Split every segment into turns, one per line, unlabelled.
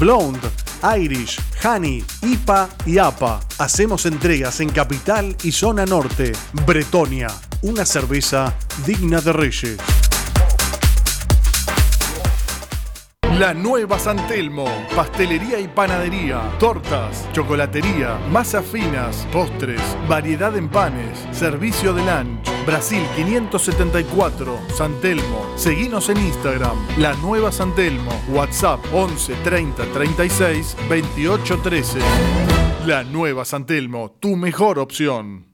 Blonde, Irish, Honey, IPA y APA. Hacemos entregas en Capital y Zona Norte. Bretonia, una cerveza digna de reyes. La Nueva San Telmo, pastelería y panadería, tortas, chocolatería, masas finas, postres, variedad en panes, servicio de lunch. Brasil 574, San Telmo. En Instagram, La Nueva San Telmo. WhatsApp 11 30 36 28 13. La Nueva San Telmo, tu mejor opción.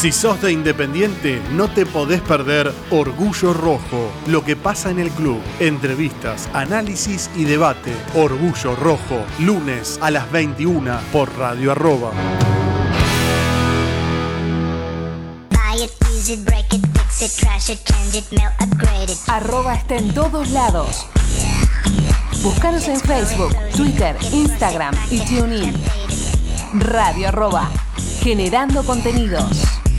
Si sos de Independiente, no te podés perder Orgullo Rojo, lo que pasa en el club. Entrevistas, análisis y debate. Orgullo Rojo, lunes a las 21 por Radio Arroba.
Arroba está en todos lados. Búscanos en Facebook, Twitter, Instagram y TuneIn. Radio arroba, generando contenidos.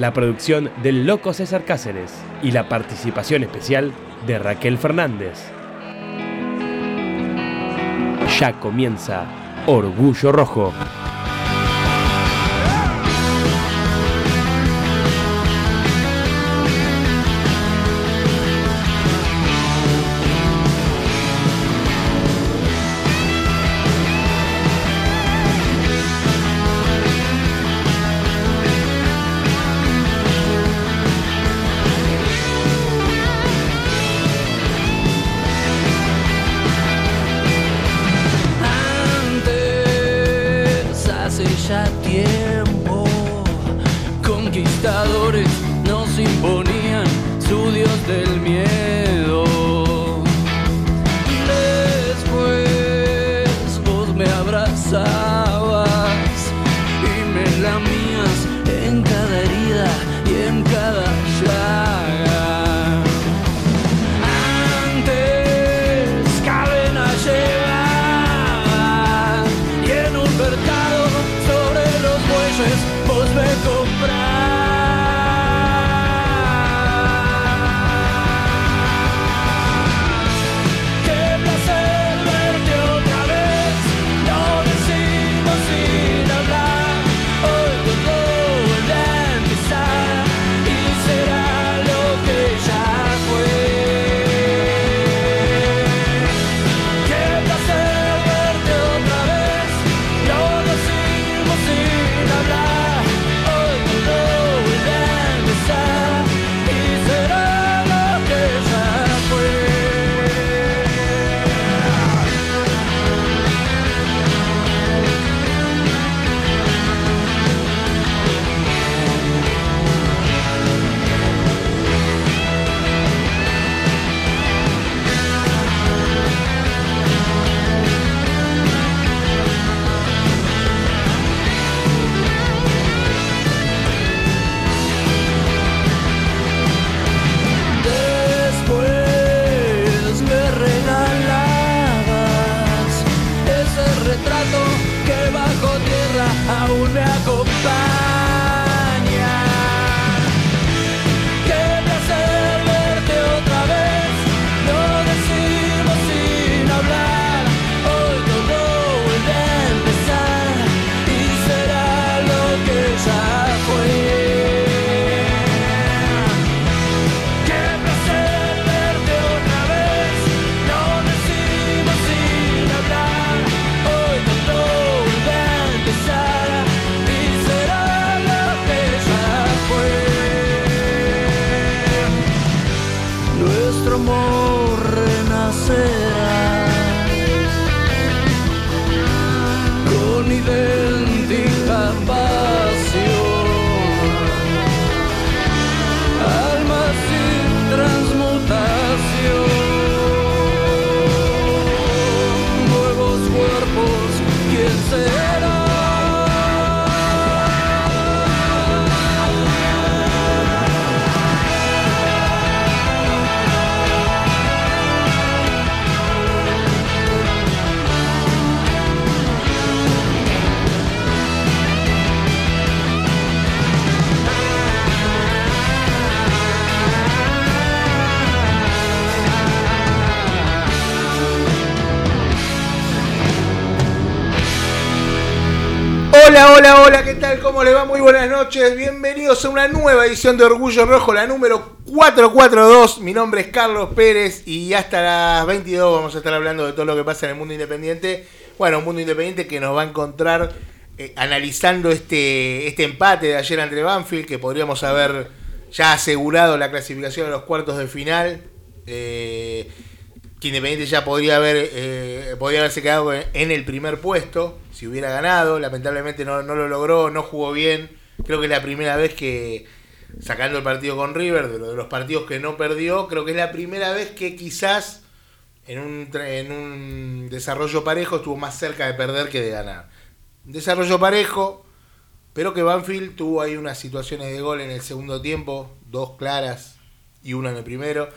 La producción del Loco César Cáceres y la participación especial de Raquel Fernández. Ya comienza Orgullo Rojo.
Hola, ¿qué tal? ¿Cómo le va? Muy buenas noches. Bienvenidos a una nueva edición de Orgullo Rojo, la número 442. Mi nombre es Carlos Pérez y hasta las 22 vamos a estar hablando de todo lo que pasa en el mundo independiente. Bueno, un mundo independiente que nos va a encontrar eh, analizando este, este empate de ayer entre Banfield, que podríamos haber ya asegurado la clasificación a los cuartos de final. Eh, que Independiente ya podría haber eh, podría haberse quedado en el primer puesto si hubiera ganado. Lamentablemente no, no lo logró, no jugó bien. Creo que es la primera vez que, sacando el partido con River, de, lo- de los partidos que no perdió, creo que es la primera vez que quizás en un, en un desarrollo parejo estuvo más cerca de perder que de ganar. Desarrollo parejo, pero que Banfield tuvo ahí unas situaciones de gol en el segundo tiempo, dos claras y una en el primero.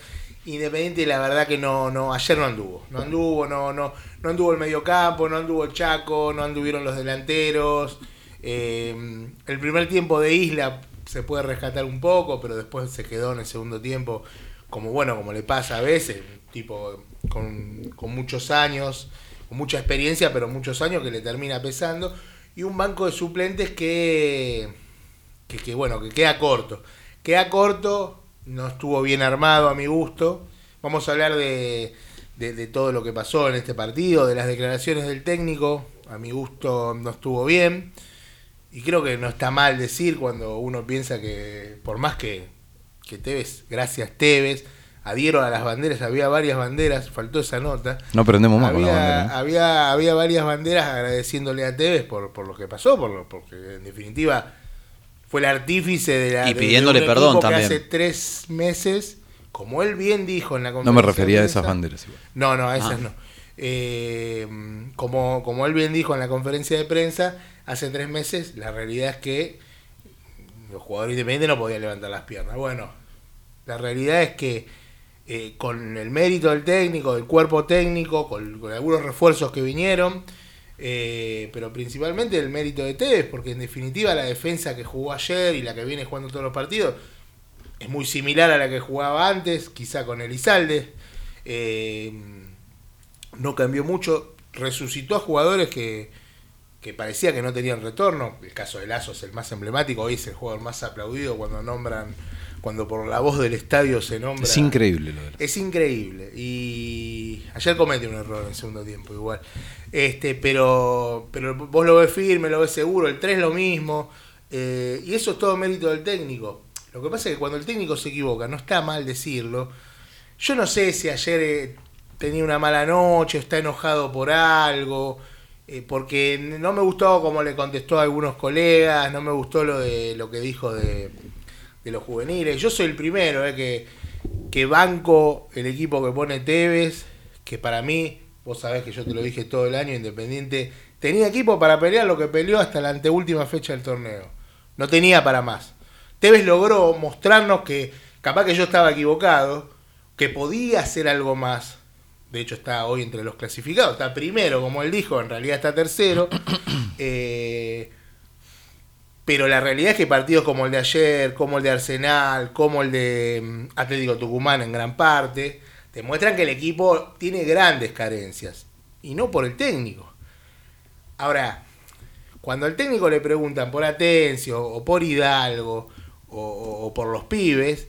Independiente, la verdad que no, no, ayer no anduvo, no anduvo, no, no, no anduvo el mediocampo, no anduvo el Chaco, no anduvieron los delanteros. Eh, el primer tiempo de Isla se puede rescatar un poco, pero después se quedó en el segundo tiempo, como bueno, como le pasa a veces, tipo con, con muchos años, con mucha experiencia, pero muchos años que le termina pesando. Y un banco de suplentes que, que, bueno, que queda corto. Queda corto, no estuvo bien armado a mi gusto. Vamos a hablar de, de, de todo lo que pasó en este partido, de las declaraciones del técnico. A mi gusto no estuvo bien. Y creo que no está mal decir cuando uno piensa que, por más que, que Tevez, gracias Tevez, adhiero a las banderas, había varias banderas, faltó esa nota.
No prendemos más con la
había,
bandera. ¿eh?
había, había varias banderas agradeciéndole a Tevez por, por lo que pasó, por lo, porque en definitiva fue el artífice de la.
Y pidiéndole
de un
perdón
equipo que
también.
hace tres meses, como él bien dijo en la
No
conferencia.
me refería a
de
esas banderas. igual.
no, no, a esas
Ah.
no. Eh, como, como él bien dijo en la conferencia de prensa, hace tres meses, la realidad es que los jugadores independientes no podían levantar las piernas. Bueno, la realidad es que eh, con el mérito del técnico, del cuerpo técnico, con, con algunos refuerzos que vinieron, eh, pero principalmente el mérito de Tevez, porque en definitiva la defensa que jugó ayer y la que viene jugando todos los partidos es muy similar a la que jugaba antes, quizá con Elizalde. Eh, no cambió mucho, resucitó a jugadores que, que parecía que no tenían retorno. El caso de Lazo es el más emblemático, hoy es el jugador más aplaudido cuando nombran, cuando por la voz del estadio se nombra.
Es increíble lo de
Es increíble. Y ayer comete un error en el segundo tiempo, igual. Este, pero, pero vos lo ves firme, lo ves seguro, el 3 lo mismo. eh, y eso es todo mérito del técnico. Lo que pasa es que cuando el técnico se equivoca, no está mal decirlo. Yo no sé si ayer eh, tenía una mala noche, está enojado por algo, eh, porque no me gustó como le contestó a algunos colegas, no me gustó lo de lo que dijo de, de los juveniles. Yo soy el primero eh, que, que banco el equipo que pone Tevez, que para mí, vos sabés que yo te lo dije todo el año, Independiente, tenía equipo para pelear lo que peleó hasta la anteúltima fecha del torneo. No tenía para más. Tevez logró mostrarnos que capaz que yo estaba equivocado, que podía hacer algo más. De hecho está hoy entre los clasificados, está primero, como él dijo, en realidad está tercero. Eh, pero la realidad es que partidos como el de ayer, como el de Arsenal, como el de mm, Atlético Tucumán en gran parte, demuestran que el equipo tiene grandes carencias. Y no por el técnico. Ahora, cuando al técnico le preguntan por Atencio o por Hidalgo o, o- por los pibes,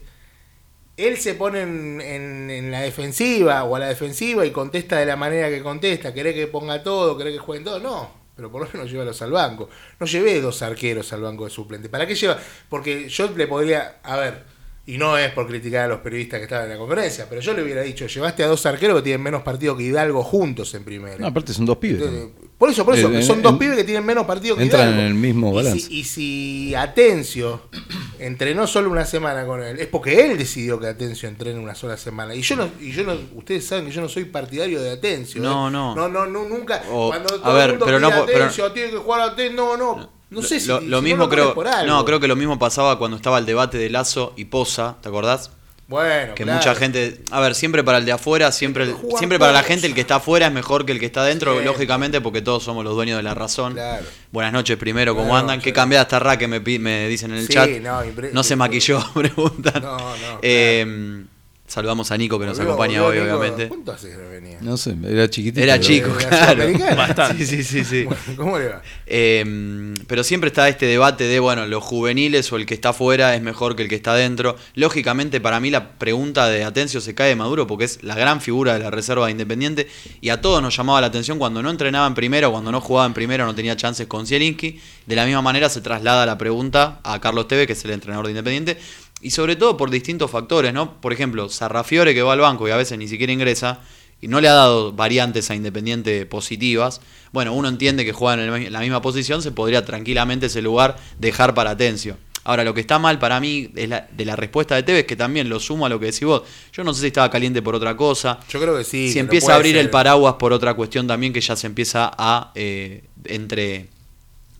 él se pone en, en- en la defensiva o a la defensiva y contesta de la manera que contesta. ¿Querés que ponga todo? ¿Querés que jueguen todo? No, pero por lo menos llévalos al banco. No llevé dos arqueros al banco de suplente. ¿Para qué lleva? Porque yo le podría, a ver, y no es por criticar a los periodistas que estaban en la conferencia, pero yo le hubiera dicho, llevaste a dos arqueros que tienen menos partido que Hidalgo juntos en primera.
No, aparte son dos pibes.
Entonces, por eso, por eso,
Eh,
son
eh,
dos
en-
pibes que tienen menos partido que
entran
Hidalgo.
en el mismo
Y
balance.
si- Y si, Atencio entrenó solo una semana con él, es porque él decidió que Atencio entrene una sola semana. Y yo no, y yo no, ustedes saben que yo no soy partidario de Atencio.
No,
¿eh?
no.
No, no, no, nunca.
O-
cuando
a
todo
ver,
el mundo
pero no pero-
Atencio, tiene que jugar Atencio, no, no. No sé si,
lo, lo
no
mismo creo.
por algo.
No, creo que lo mismo pasaba cuando estaba el debate de Lazo y Poza, ¿te acordás?
Bueno,
Que
claro.
mucha gente, a ver, siempre para el de afuera, siempre, siempre para la gente el que está afuera es mejor que el que está adentro,
Sí.
lógicamente, porque todos somos los dueños de la razón.
Claro.
Buenas noches primero, ¿cómo andan? ¿Qué cambiada esta ra que me, dicen en el
Sí,
chat?
no, impre-
se maquilló, preguntan.
No, no,
Eh, Saludamos a Nico que nos
Volvió,
acompaña
volvió
hoy,
Nico.
obviamente.
¿Cuánto hace que no venía?
No sé, era chiquitito.
Era chico,
¿De la
claro.
Bastante.
Sí, sí, sí, sí.
Bueno, ¿Cómo le va?
Eh, pero siempre está este debate de, bueno, los juveniles o el que está afuera es mejor que el que está adentro. Lógicamente, para mí la pregunta de Atencio se cae de Maduro porque es la gran figura de la reserva de Independiente y a todos nos llamaba la atención cuando no entrenaba en primera o cuando no jugaba en primera no tenía chances con Zielinski. De la misma manera se traslada la pregunta a Carlos Teve, que es el entrenador de Independiente. Y sobre todo por distintos factores, ¿no? Por ejemplo, Sarrafiore que va al banco y a veces ni siquiera ingresa y no le ha dado variantes a Independiente positivas, bueno, uno entiende que juega en el- en la misma posición, se podría tranquilamente ese lugar dejar para Atencio. Ahora, lo que está mal para mí es la- de la respuesta de Tevez, que también lo sumo a lo que decís vos. Yo no sé si estaba caliente por otra cosa.
Yo creo que sí.
si empieza a abrir
ser.
el paraguas por otra cuestión también, que ya se empieza a, eh, entre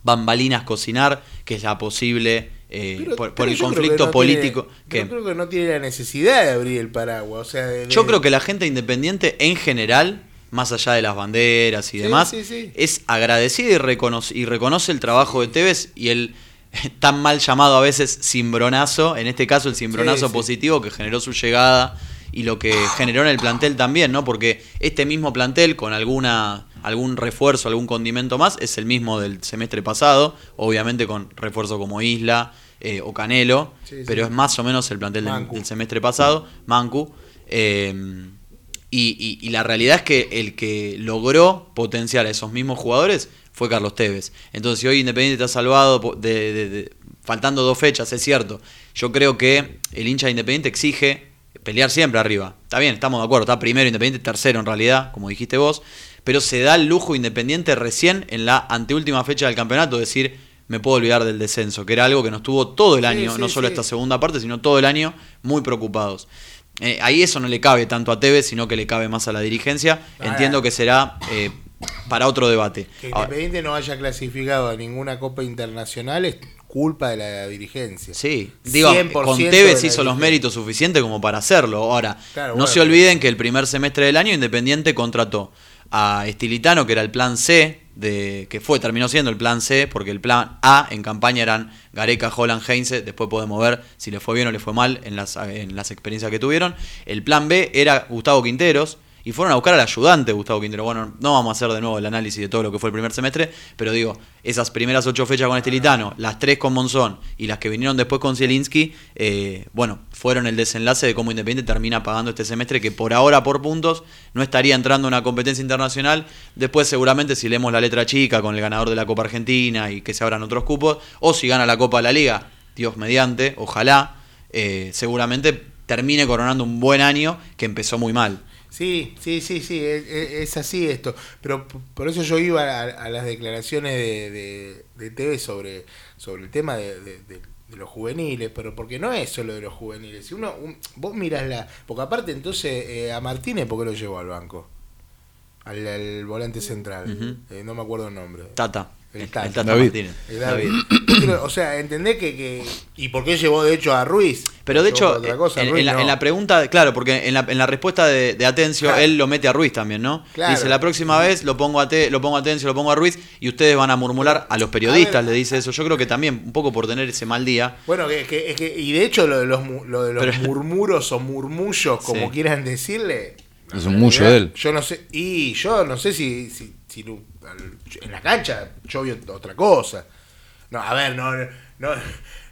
bambalinas, cocinar, que es la posible, eh,
Pero-
por, por
pero
el conflicto
que no
político.
tiene-
que-
Yo creo que no tiene la necesidad de abrir el paraguas. O sea, de-
Yo creo que la gente independiente en general, más allá de las banderas y
Sí,
demás,
sí, sí.
es agradecida y reconoce, y reconoce el trabajo de Tevez y el tan mal llamado a veces cimbronazo, en este caso el cimbronazo positivo que generó su llegada y lo que generó en el plantel también, ¿no? Porque este mismo plantel con alguna algún refuerzo, algún condimento más, es el mismo del semestre pasado, obviamente con refuerzo como Isla eh, o Canelo,
Sí, sí.
pero es más o menos el plantel del, semestre pasado, Mancu. eh, y, y- y la realidad es que el que logró potenciar a esos mismos jugadores fue Carlos Tevez. Entonces, si hoy Independiente está salvado po- de, de- de- faltando dos fechas, es cierto. Yo creo que el hincha de Independiente exige pelear siempre arriba. Está bien, estamos de acuerdo, está primero Independiente, tercero en realidad, como dijiste vos, pero se da el lujo Independiente recién en la anteúltima fecha del campeonato, decir, me puedo olvidar del descenso, que era algo que nos tuvo todo el año,
sí,
no solo
sí.
esta segunda parte, sino todo el año muy preocupados. Eh, ahí eso no le cabe tanto a Tevez, sino que le cabe más a la dirigencia. Entiendo que será eh, para otro debate.
Que
Ahora,
Independiente no haya clasificado a ninguna Copa Internacional es culpa de la dirigencia.
Sí, digo,
100%
con Tevez hizo los méritos suficientes como para hacerlo. Ahora,
Claro,
no
bueno,
se olviden que el primer semestre del año Independiente contrató a Estilitano, que era el plan C, de, que fue, terminó siendo el plan C, porque el plan A en campaña eran Gareca, Holland, Heinze, después podemos ver si le fue bien o le fue mal en las, en las experiencias que tuvieron. El plan B era Gustavo Quinteros, y fueron a buscar al ayudante Gustavo Quintero. Bueno, no vamos a hacer de nuevo el análisis de todo lo que fue el primer semestre, pero digo, esas primeras ocho fechas con Estilitano, las tres con Monzón y las que vinieron después con Zielinski, eh, bueno, fueron el desenlace de cómo Independiente termina pagando este semestre, que por ahora, por puntos, no estaría entrando en una competencia internacional. Después, seguramente, si leemos la letra chica con el ganador de la Copa Argentina y que se abran otros cupos, o si gana la Copa de la Liga, Dios mediante, ojalá, eh, seguramente termine coronando un buen año que empezó muy mal.
Sí, sí, sí, sí, es, es- es así esto. Pero por eso yo iba a, a las declaraciones de, de, de TV sobre, sobre el tema de, de- los juveniles, pero porque no es solo de los juveniles. Si uno, un- vos mirás la. Porque aparte, entonces, eh, a Martínez, ¿por qué lo llevó al banco? Al, al volante central. Eh, no me acuerdo el nombre.
Tata.
El
El
Tata.
Tata
David.
Martínez.
David. O sea, entendés que, que. ¿Y por qué llevó de hecho a Ruiz?
Pero de hecho,
cosa,
en,
Ruiz
en la,
no.
en la pregunta, claro, porque en la, en la respuesta de, de Atencio,
Claro.
él lo mete a Ruiz también, ¿no?
Claro.
Dice, la próxima vez lo pongo a, Te- lo pongo a Atencio, lo pongo a Ruiz, y ustedes van a murmurar a los periodistas,
A ver.
le dice eso. Yo creo que también, un poco por tener ese mal día.
Bueno, que, que- es que- y de hecho lo de los, lo de los
Pero-
murmuros o murmullos, como
Sí.
quieran decirle.
Es un mullo de él.
Yo no sé, y yo no sé si, si, en la cancha yo vi otra cosa. No, a ver, no, no,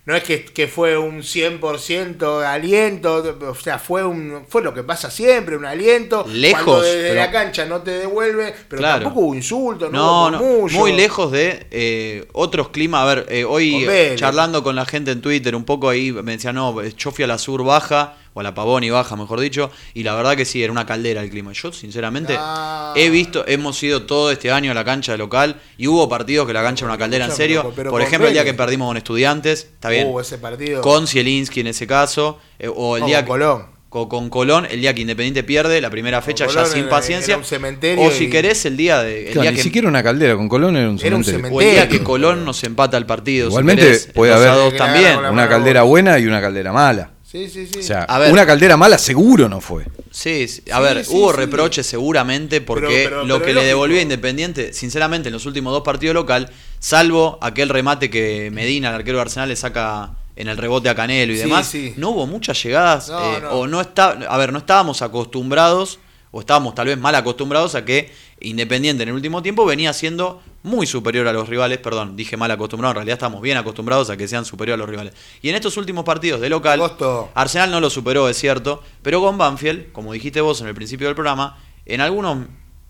no es que, que fue un 100% aliento, o sea, fue un fue lo que pasa siempre, un aliento.
Lejos,
Cuando desde
pero-
la cancha no te devuelve, pero
Claro.
tampoco hubo insultos, no,
No,
hubo
no, muy lejos de eh, otros climas. A ver, eh, hoy charlando con la gente en Twitter, un poco ahí me decían, no, yo fui a la sur baja, o a la Pavón y baja, mejor dicho, y la verdad que sí, era una caldera el clima. Yo, sinceramente,
Ah.
he visto, hemos ido todo este año a la cancha de local, y hubo partidos que la cancha era una caldera en serio.
pero- pero
Por ejemplo, el día que perdimos con estudiantes, está bien.
Uh, ese partido.
Con Zielinski en ese caso, eh, o el
No,
día
con
que-
Colón.
co- Con, Colón, el día que Independiente pierde, la primera fecha ya sin
era-
paciencia.
era un cementerio
o si
y-
querés, el día de. El
Claro,
día
ni
que,
siquiera una caldera, con Colón era un
Era un
cementerio.
o el día que. Colón nos empata el partido. si
Igualmente
querés,
puede haber-
dos también.
Una caldera buena y una caldera mala.
Sí, sí, sí.
O sea,
A ver.
una caldera mala seguro no fue.
Sí, sí. a
Sí,
ver,
sí,
hubo
sí.
reproches seguramente porque
Pero- pero-
lo
pero
que le
lógico.
devolvió a Independiente, sinceramente, en los últimos dos partidos local, salvo aquel remate que Medina, el arquero de Arsenal, le saca en el rebote a Canelo y
Sí,
demás,
sí.
no hubo muchas llegadas,
No,
eh,
no.
o no está, a ver, no estábamos acostumbrados, o estábamos tal vez mal acostumbrados a que Independiente en el último tiempo venía siendo muy superior a los rivales, perdón, dije mal acostumbrado, en realidad estamos bien acostumbrados a que sean superior a los rivales. Y en estos últimos partidos de local,
Agosto.
Arsenal no lo superó, es cierto, pero con Banfield, como dijiste vos en el principio del programa, en algunos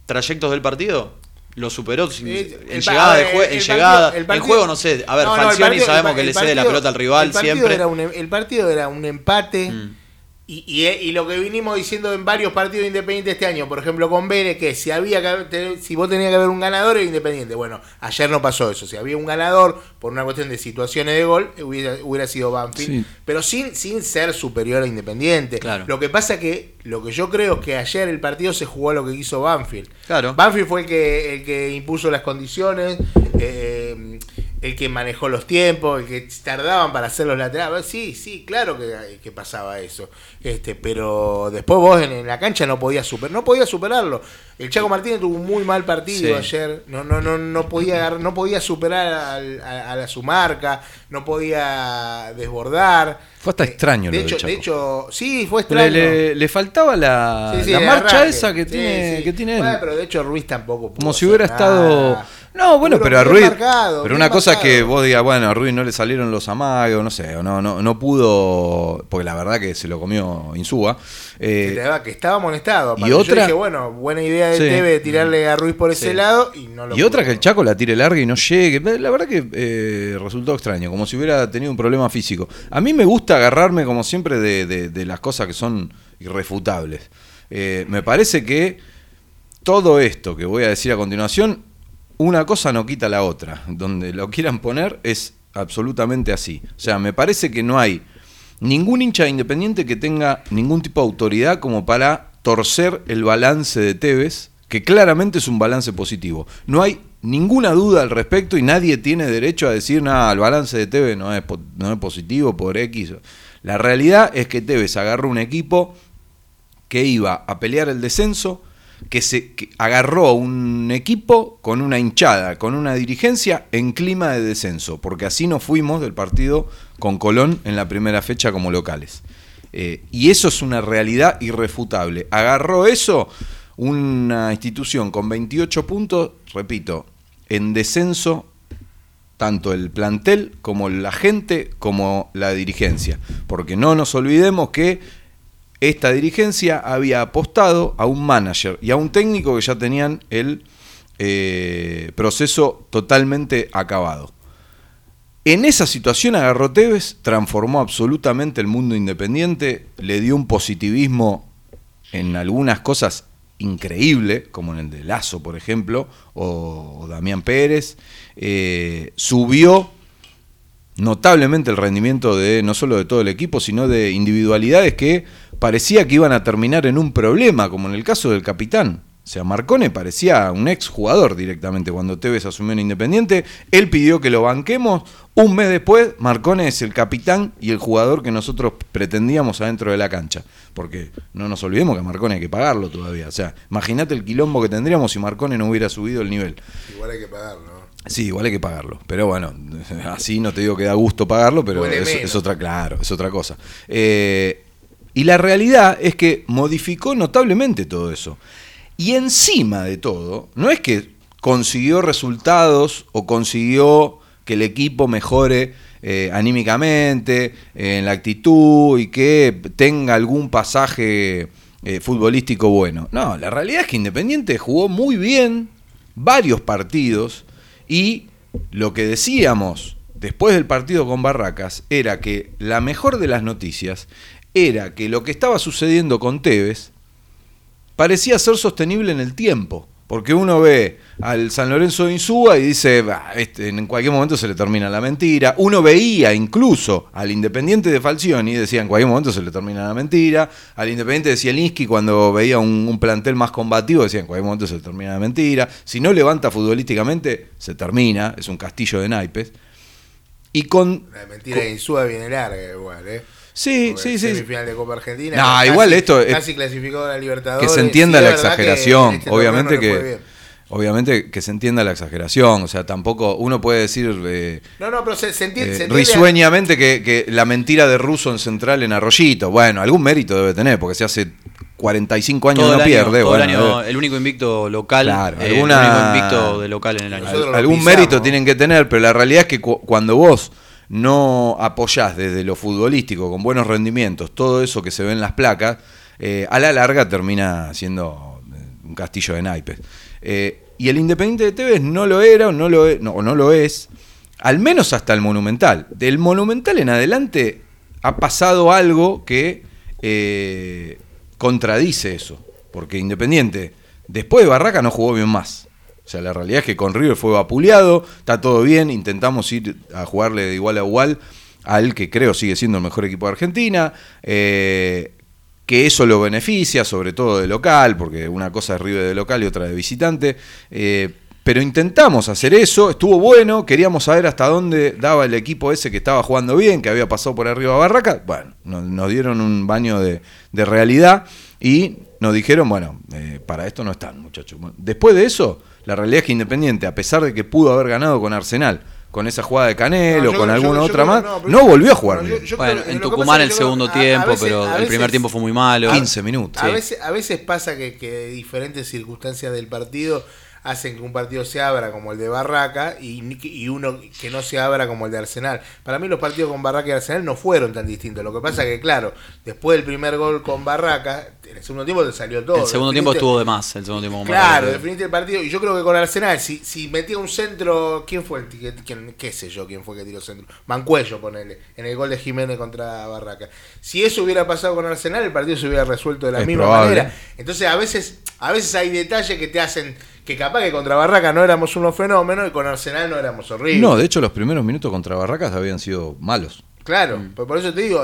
trayectos del partido lo superó sin-
Sí,
en llegada, de jue- en
partido-
llegada,
el
en juego no sé, a ver,
No, no, el
Falcioni
partido-
sabemos que le cede la pelota al rival
el
siempre.
era un em- el partido era un empate.
Mm.
Y, y- y lo que vinimos diciendo en varios partidos independientes este año, por ejemplo con Vélez, que si había que si vos tenías que haber un ganador era independiente. Bueno, ayer no pasó eso. Si había un ganador por una cuestión de situaciones de gol, hubiera, hubiera sido Banfield.
Sí.
Pero sin, sin ser superior a Independiente.
Claro.
Lo que pasa que lo que yo creo es que ayer el partido se jugó a lo que quiso Banfield.
Claro.
Banfield fue el que, el que impuso las condiciones, eh, el que manejó los tiempos, el que tardaban para hacer los laterales. Sí, sí, claro que, que pasaba eso. Este, pero después vos en, en la cancha no podías super, no podías superarlo. El Chaco Martínez tuvo un muy mal partido
Sí.
ayer. No, no, no, no podía no podía superar al- a, a la su marca, no podía desbordar.
Fue hasta
Eh,
extraño
De
lo del
hecho, de
Chaco.
hecho, sí, fue extraño.
le- le faltaba la,
Sí, sí,
la
de
marcha
arranque.
esa que tiene, que tiene él.
Bueno, pero de hecho Ruiz tampoco pudo
Como si hubiera
nada.
estado. No, bueno,
Pero
pero a Ruiz.
marcado,
pero una cosa es que
marcado.
vos digas, bueno, a Ruiz no le salieron los amagos, no sé, no, no, no pudo. Porque la verdad que se lo comió Insúa.
Que,
Eh,
daba- que estaba amonestado.
y.
Yo
otra-
dije, bueno, buena idea de
Sí.
TV de tirarle a Ruiz por ese
Sí.
lado y no lo
y otra que el Chaco la tire larga y no llegue. La verdad que eh, resultó extraño, como si hubiera tenido un problema físico. A mí me gusta agarrarme, como siempre, de, de- de las cosas que son irrefutables. Eh, me parece que todo esto que voy a decir a continuación, una cosa no quita la otra. Donde lo quieran poner es absolutamente así. O sea, me parece que no hay ningún hincha de independiente que tenga ningún tipo de autoridad como para torcer el balance de Tevez, que claramente es un balance positivo. No hay ninguna duda al respecto y nadie tiene derecho a decir, nada, el balance de Tevez no es, no es positivo por X. La realidad es que Tevez agarró un equipo que iba a pelear el descenso, que se que agarró un equipo con una hinchada, con una dirigencia en clima de descenso, porque así nos fuimos del partido con Colón en la primera fecha como locales. Eh, y eso es una realidad irrefutable. Agarró eso una institución con 28 puntos, repito, en descenso tanto el plantel como la gente como la dirigencia. Porque no nos olvidemos que esta dirigencia había apostado a un manager y a un técnico que ya tenían el eh, proceso totalmente acabado. En esa situación agarró Tevez, transformó absolutamente el mundo independiente, le dio un positivismo en algunas cosas increíble, como en el de Lazo, por ejemplo, o, Damián Pérez, eh, subió notablemente el rendimiento de no solo de todo el equipo, sino de individualidades que parecía que iban a terminar en un problema, como en el caso del capitán. O sea, Marcone parecía un ex jugador directamente cuando Tevez asumió en Independiente. Él pidió que lo banquemos. Un mes después, Marcone es el capitán y el jugador que nosotros pretendíamos adentro de la cancha. Porque no nos olvidemos que a Marcone hay que pagarlo todavía. O sea, imagínate el quilombo que tendríamos si Marcone no hubiera subido el nivel.
Igual hay que pagarlo. ¿no?
Sí, igual hay que pagarlo. Pero bueno, así no te digo que da gusto pagarlo, pero es otra, claro, es otra cosa. Eh, y la realidad es que modificó notablemente todo eso. Y encima de todo, no es que consiguió resultados o consiguió que el equipo mejore eh, anímicamente, en la actitud y que tenga algún pasaje eh, futbolístico bueno. No, la realidad es que Independiente jugó muy bien varios partidos y lo que decíamos después del partido con Barracas era que la mejor de las noticias era que lo que estaba sucediendo con Tevez parecía ser sostenible en el tiempo. Porque uno ve al San Lorenzo de Insúa y dice, "Bah, este, en cualquier momento se le termina la mentira. Uno veía incluso al Independiente de Falcioni y decía, en cualquier momento se le termina la mentira. Al Independiente de Zielinski, cuando veía un, un plantel más combativo, decía, en cualquier momento se le termina la mentira. Si no levanta futbolísticamente, se termina. Es un castillo de naipes. Y con...
La mentira de Insúa viene larga igual, ¿eh?
Sí, sí, sí.
Semifinal de Copa Argentina.
No,
casi-
igual esto es-
Casi clasificado a la Libertadores.
que se entienda
Sí,
la
que
exageración.
este
Obviamente
no
que. Obviamente que se entienda la exageración, o sea, tampoco uno puede decir eh,
No, no, pero se, se entiende.
eh,
se entiende-
risueñamente que, que la mentira de Russo en Central en Arroyito, bueno, algún mérito debe tener, porque se hace 45 años
Todo
no
año,
pierde.
todo el, año,
debe-
el único invicto local,
Claro,
eh,
alguna-
el único invicto de local en el año.
Algún
pisamos.
mérito tienen que tener, pero la realidad es que cu- cuando vos no apoyás desde lo futbolístico con buenos rendimientos todo eso que se ve en las placas, eh, a la larga termina siendo eh, un castillo de naipes. Eh, y el Independiente de Tevez no lo era o no lo, e- o no lo es, al menos hasta el Monumental. Del Monumental en adelante ha pasado algo que contradice eso, porque Independiente después de Barraca no jugó bien más. O sea, la realidad es que con River fue vapuleado, está todo bien, intentamos ir a jugarle de igual a igual al que creo sigue siendo el mejor equipo de Argentina, eh, que eso lo beneficia, sobre todo de local, porque una cosa es River de local y otra de visitante. eh, pero intentamos hacer eso, estuvo bueno, queríamos saber hasta dónde daba el equipo ese que estaba jugando bien, que había pasado por arriba a Barraca. Bueno, nos, dieron un baño de, de realidad y nos dijeron, bueno, eh, para esto no están, muchachos. Después de eso, la realidad es que Independiente, a pesar de que pudo haber ganado con Arsenal, con esa jugada de Canelo,
No,
con alguna
yo- yo
otra más,
no,
volvió a jugar
Bueno, en Tucumán el segundo tiempo,
veces-
pero el primer tiempo fue muy malo.
15 minutos.
A
sí.
veces, a veces pasa que, que diferentes circunstancias del partido hacen que un partido se abra como el de Barraca y, uno que no se abra como el de Arsenal. Para mí los partidos con Barraca y Arsenal no fueron tan distintos. Lo que pasa que, claro, después del primer gol con Barraca, en el segundo tiempo te salió todo.
el segundo tiempo estuvo de más. El segundo tiempo con
Claro, definiste el partido. Y yo creo que con Arsenal, si, si metía un centro, ¿quién fue el que, quién- qué sé yo, quién fue que tiró centro? Mancuello, ponele, en el gol de Jiménez contra Barraca. Si eso hubiera pasado con Arsenal, el partido se hubiera resuelto de la
Es
misma
probable.
manera. Entonces, a veces, a veces hay detalles que te hacen que capaz que contra Barraca no éramos unos fenómenos y con Arsenal no éramos horribles.
No, de hecho los primeros minutos contra Barracas habían sido malos.
Claro,
Mm.
pues por eso te digo,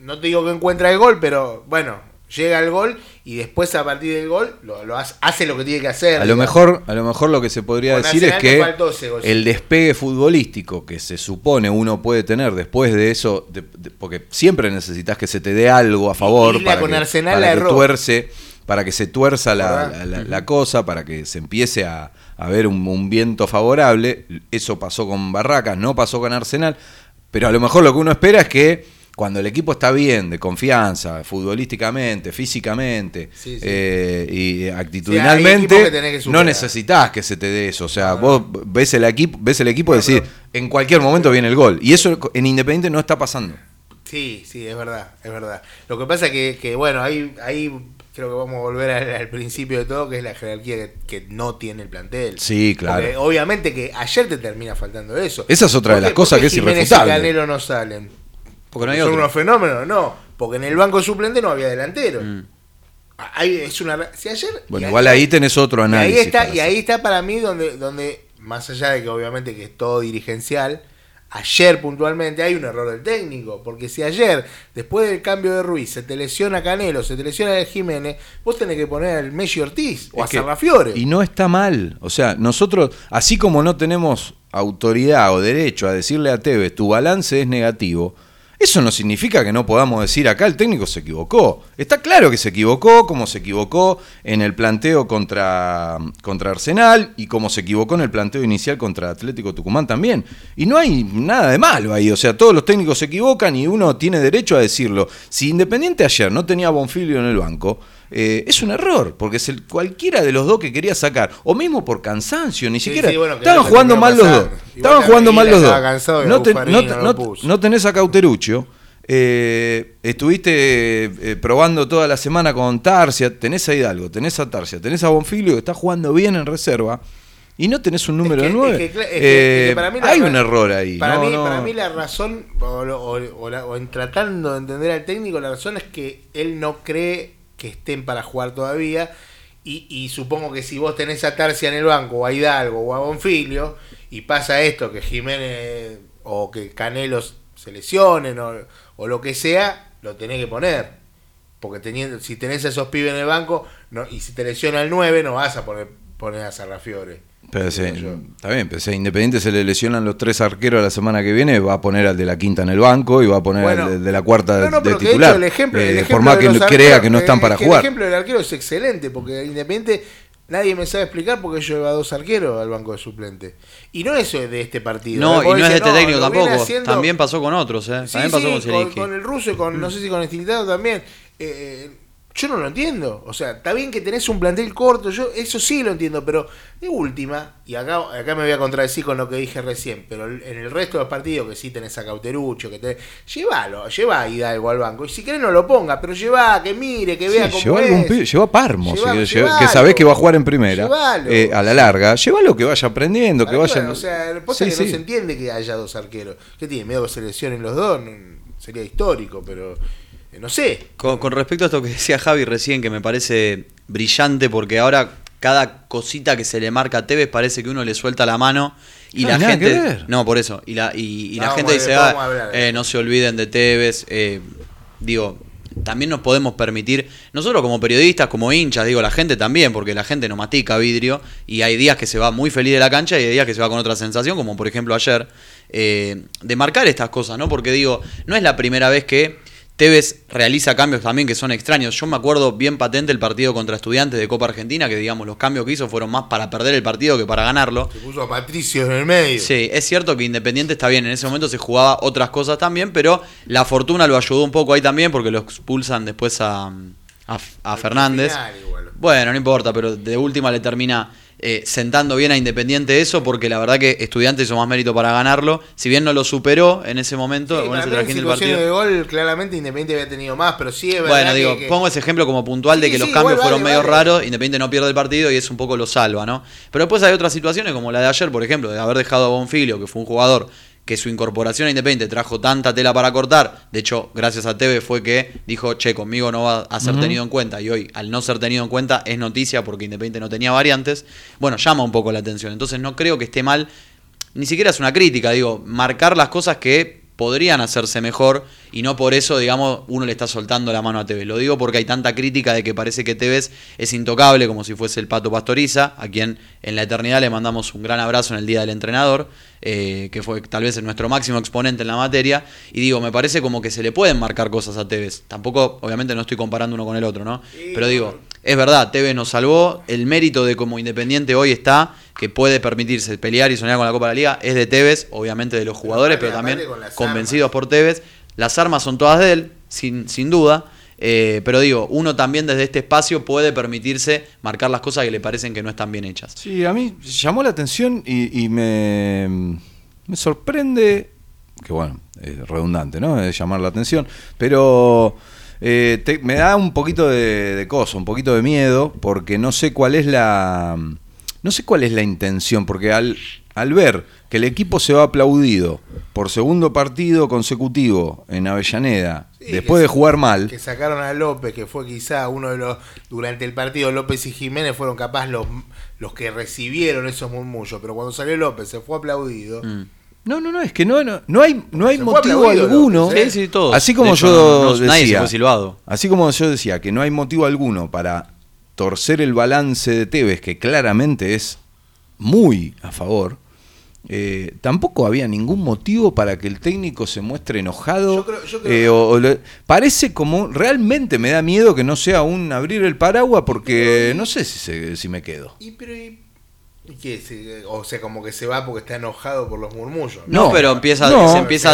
no te digo que encuentra el gol, pero bueno, llega el gol y después a partir del gol lo, lo hace, hace lo que tiene que hacer.
A lo mejor, a lo mejor lo que se podría
Con
decir es
Arsenal
que
faltó ese golcito.
el despegue futbolístico que se supone uno puede tener después de eso, de- de- porque siempre necesitas que se te dé algo a favor
Y la
para,
con
que,
Arsenal
para
la
que
erró.
tuerce, para que se tuerza la,
¿Verdad?
la- la- la cosa, para que se empiece a, a ver un, un viento favorable. Eso pasó con Barracas, no pasó con Arsenal, pero a lo mejor lo que uno espera es que cuando el equipo está bien, de confianza, futbolísticamente, físicamente
Sí, sí.
eh, y
Sí,
actitudinalmente,
que tenés que
no necesitas que se te dé eso. O sea,
No,
vos ves el equipo, ves el equipo y
No,
decís, en cualquier momento viene el gol. Y eso en Independiente no está pasando.
Sí, sí, es verdad, es verdad. Lo que pasa que, que bueno, ahí, ahí creo que vamos a volver al, al principio de todo, que es la jerarquía que, que no tiene el plantel.
Sí, claro.
Porque obviamente que ayer te termina faltando eso.
Esa es otra de
¿Por
las cosas que es irrefutable.
y Canelo no salen.
Porque no hay
¿Son
otro.
unos fenómenos? No, porque en el banco suplente no había delantero.
Mm.
Ahí es una si ayer
Bueno, igual ahí tenés otro
y ahí
análisis.
está y ahí está para mí donde donde más allá de que obviamente que es todo dirigencial ayer puntualmente hay un error del técnico porque si ayer después del cambio de Ruiz se te lesiona Canelo se te lesiona el Jiménez vos tenés que poner al Messi Ortiz o
Es
a Sarrafiore
Y no está mal. O sea, nosotros, así como no tenemos autoridad o derecho a decirle a Tevez tu balance es negativo, eso no significa que no podamos decir acá el técnico se equivocó. Está claro que se equivocó, como se equivocó en el planteo contra, contra Arsenal y como se equivocó en el planteo inicial contra Atlético Tucumán también. Y no hay nada de malo ahí. O sea, todos los técnicos se equivocan y uno tiene derecho a decirlo. Si Independiente ayer no tenía Bonfilio en el banco, eh, es un error, porque es el, cualquiera de los dos que quería sacar, o mismo por cansancio, ni
Sí,
siquiera.
sí, bueno, que
estaban jugando mal los dos.
Igual
Estaban jugando mal los dos. No, tenés a Cauteruccio. eh, estuviste eh, probando toda la semana con Tarsia, tenés a Hidalgo, tenés a Tarsia, tenés a Bonfilio que está jugando bien en reserva y no tenés un número de
es que cla- es que- es que
Eh,
para mí la
hay un error ahí.
Para,
no,
mí,
no.
para mí la razón, o, o- o la- o en tratando de entender al técnico, la razón es que él no cree que estén para jugar todavía. Y, y supongo que si vos tenés a Tarsia en el banco, o a Hidalgo, o a Bonfilio, y pasa esto, que Jiménez o que Canelos se lesionen, o, o lo que sea, lo tenés que poner. Porque teniendo, si tenés a esos pibes en el banco, no, y si te lesiona el 9, no vas a poner, poner a Sarrafiore.
Pero
yo.
está bien, pero si a Independiente se le lesionan los tres arqueros la semana que viene, va a poner al de la quinta en el banco y va a poner
Bueno,
al de, de la cuarta
No, no,
de
pero que de
titular.
hecho el ejemplo,
Eh,
el
por
ejemplo
más
de
que
arqueros,
crea que no están
eh,
para
que
jugar.
El ejemplo del arquero es excelente porque Independiente nadie me sabe explicar por qué lleva dos arqueros al banco de suplente. Y no eso es de este partido.
No, y
Vos
no es de este técnico tampoco.
haciendo-
También pasó con otros, ¿eh?
Sí,
También pasó
sí,
con
con, con el ruso y con, no sé si con Estilitado también. Eh, yo no lo entiendo. O sea, está bien que tenés un plantel corto, yo eso sí lo entiendo, pero de última, y acá, acá me voy a contradecir con lo que dije recién, pero en el resto de los partidos que sí tenés a Cauterucho, que tenés, llévalo, lleva a Hidalgo al banco. Y si querés no lo ponga, pero lleva, que mire, que vea
Sí,
cómo es.
algún lleva a Parmo, si-
llevalo.
que sabés que va a jugar en primera, eh, a la larga, llévalo que vaya aprendiendo, que vaya...
O sea, posta
Sí,
que
sí.
no se entiende que haya dos arqueros. ¿Qué tiene? Miedo que se lesionen los dos. Sería histórico, pero no sé.
Con, con respecto a esto que decía Javi recién, que me parece brillante, porque ahora cada cosita que se le marca a Tevez parece que uno le suelta la mano y
No,
la gente. No, por eso. Y la, y, y la gente dice, ah, eh, no se olviden de Tevez. eh, digo, también nos podemos permitir, nosotros como periodistas, como hinchas, digo, la gente también, porque la gente no matica vidrio y hay días que se va muy feliz de la cancha y hay días que se va con otra sensación, como por ejemplo ayer, eh, de marcar estas cosas, ¿no? Porque digo, no es la primera vez que Tevez realiza cambios también que son extraños. Yo me acuerdo bien patente el partido contra estudiantes de Copa Argentina, que digamos los cambios que hizo fueron más para perder el partido que para ganarlo.
Se puso a Patricio en el medio.
Sí, es cierto que Independiente está bien, en ese momento se jugaba otras cosas también, pero la fortuna lo ayudó un poco ahí también porque lo expulsan después a, a, a Fernández.
Final.
Bueno, no importa, pero de última le termina eh, sentando bien a Independiente eso, porque la verdad que Estudiante hizo más mérito para ganarlo. Si bien no lo superó en ese momento,
Sí, para
ese
en situaciones de gol, claramente Independiente había tenido más, pero sí es verdad
Bueno, digo,
que-
pongo ese ejemplo como puntual de
Sí,
que los cambios fueron
vale,
medio
vale.
raros, Independiente no pierde el partido y eso un poco lo salva, ¿no? Pero después hay otras situaciones como la de ayer, por ejemplo, de haber dejado a Bonfilio, que fue un jugador que su incorporación a Independiente trajo tanta tela para cortar, de hecho, gracias a Teve fue que dijo, che, conmigo no va a ser tenido en cuenta, y hoy, al no ser tenido en cuenta, es noticia porque Independiente no tenía variantes, bueno, llama un poco la atención, entonces no creo que esté mal. Ni siquiera es una crítica, digo, marcar las cosas que podrían hacerse mejor y no por eso, digamos, uno le está soltando la mano a Tevez. Lo digo porque hay tanta crítica de que parece que Tevez es intocable, como si fuese el Pato Pastoriza, a quien en la eternidad le mandamos un gran abrazo en el Día del Entrenador, eh, que fue tal vez nuestro máximo exponente en la materia. Y digo, me parece como que se le pueden marcar cosas a Tevez. Tampoco, obviamente, no estoy comparando uno con el otro, ¿no? Pero digo, es verdad, Tevez nos salvó. El mérito de como Independiente hoy está, que puede permitirse pelear y soñar con la Copa de la Liga, es de Tevez, obviamente de los jugadores, pero también convencidos por Tevez. Las armas son todas de él, sin, sin duda. eh, pero digo, uno también desde este espacio puede permitirse marcar las cosas que le parecen que no están bien hechas.
Sí, a mí llamó la atención y, me, me sorprende, que bueno, es redundante, ¿no? Es llamar la atención, pero eh, me da un poquito de, de cosa, un poquito de miedo, porque no sé cuál es la, no sé cuál es la intención, porque al, al ver que el equipo se va aplaudido por segundo partido consecutivo en Avellaneda,
Sí,
después de jugar mal,
Que sacaron a López, que fue quizá uno de los. Durante el partido, López y Jiménez fueron capaz los, los que recibieron esos murmullos. Pero cuando salió López, se fue aplaudido.
Mm.
No, no, no, es que no, no, no hay, no hay
Se
motivo alguno.
López, ¿eh?
Sí, sí, todos.
Así como
hecho,
yo
no- no- nadie se
decía,
fue silbado.
así como yo decía que no hay motivo alguno para torcer el balance de Tevez, que claramente es muy a favor, eh, tampoco había ningún motivo para que el técnico se muestre enojado.
Yo creo- yo creo
eh,
que-
o- o le- parece como, realmente me da miedo que no sea un abrir el paraguas porque no sé si, se- si me quedo.
Y pero. ¿y, y qué? O sea, como que se va porque está enojado por los murmullos.
No,
No,
pero empieza,
no.
se empieza,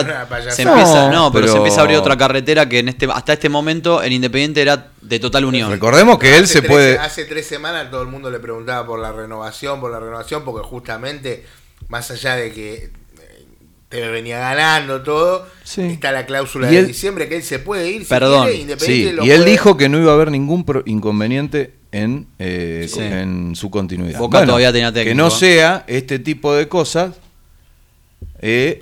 se empieza,
No,
no, pero, se empieza a abrir otra carretera que en este, hasta este momento en Independiente era de total unión.
Recordemos que él se
tres-
puede...
Hace tres semanas todo el mundo le preguntaba por la renovación, por la renovación, porque justamente, más allá de que eh, te venía ganando todo,
Sí.
está la cláusula
Y
de
él-
diciembre que él se puede ir. si
Perdón,
quiere, Independiente
Sí,
lo
y él
puede-
dijo que no iba a haber ningún pro- inconveniente en, eh,
Sí.
en su continuidad.
Boca todavía tenía técnico.
Que no sea este tipo de cosas eh,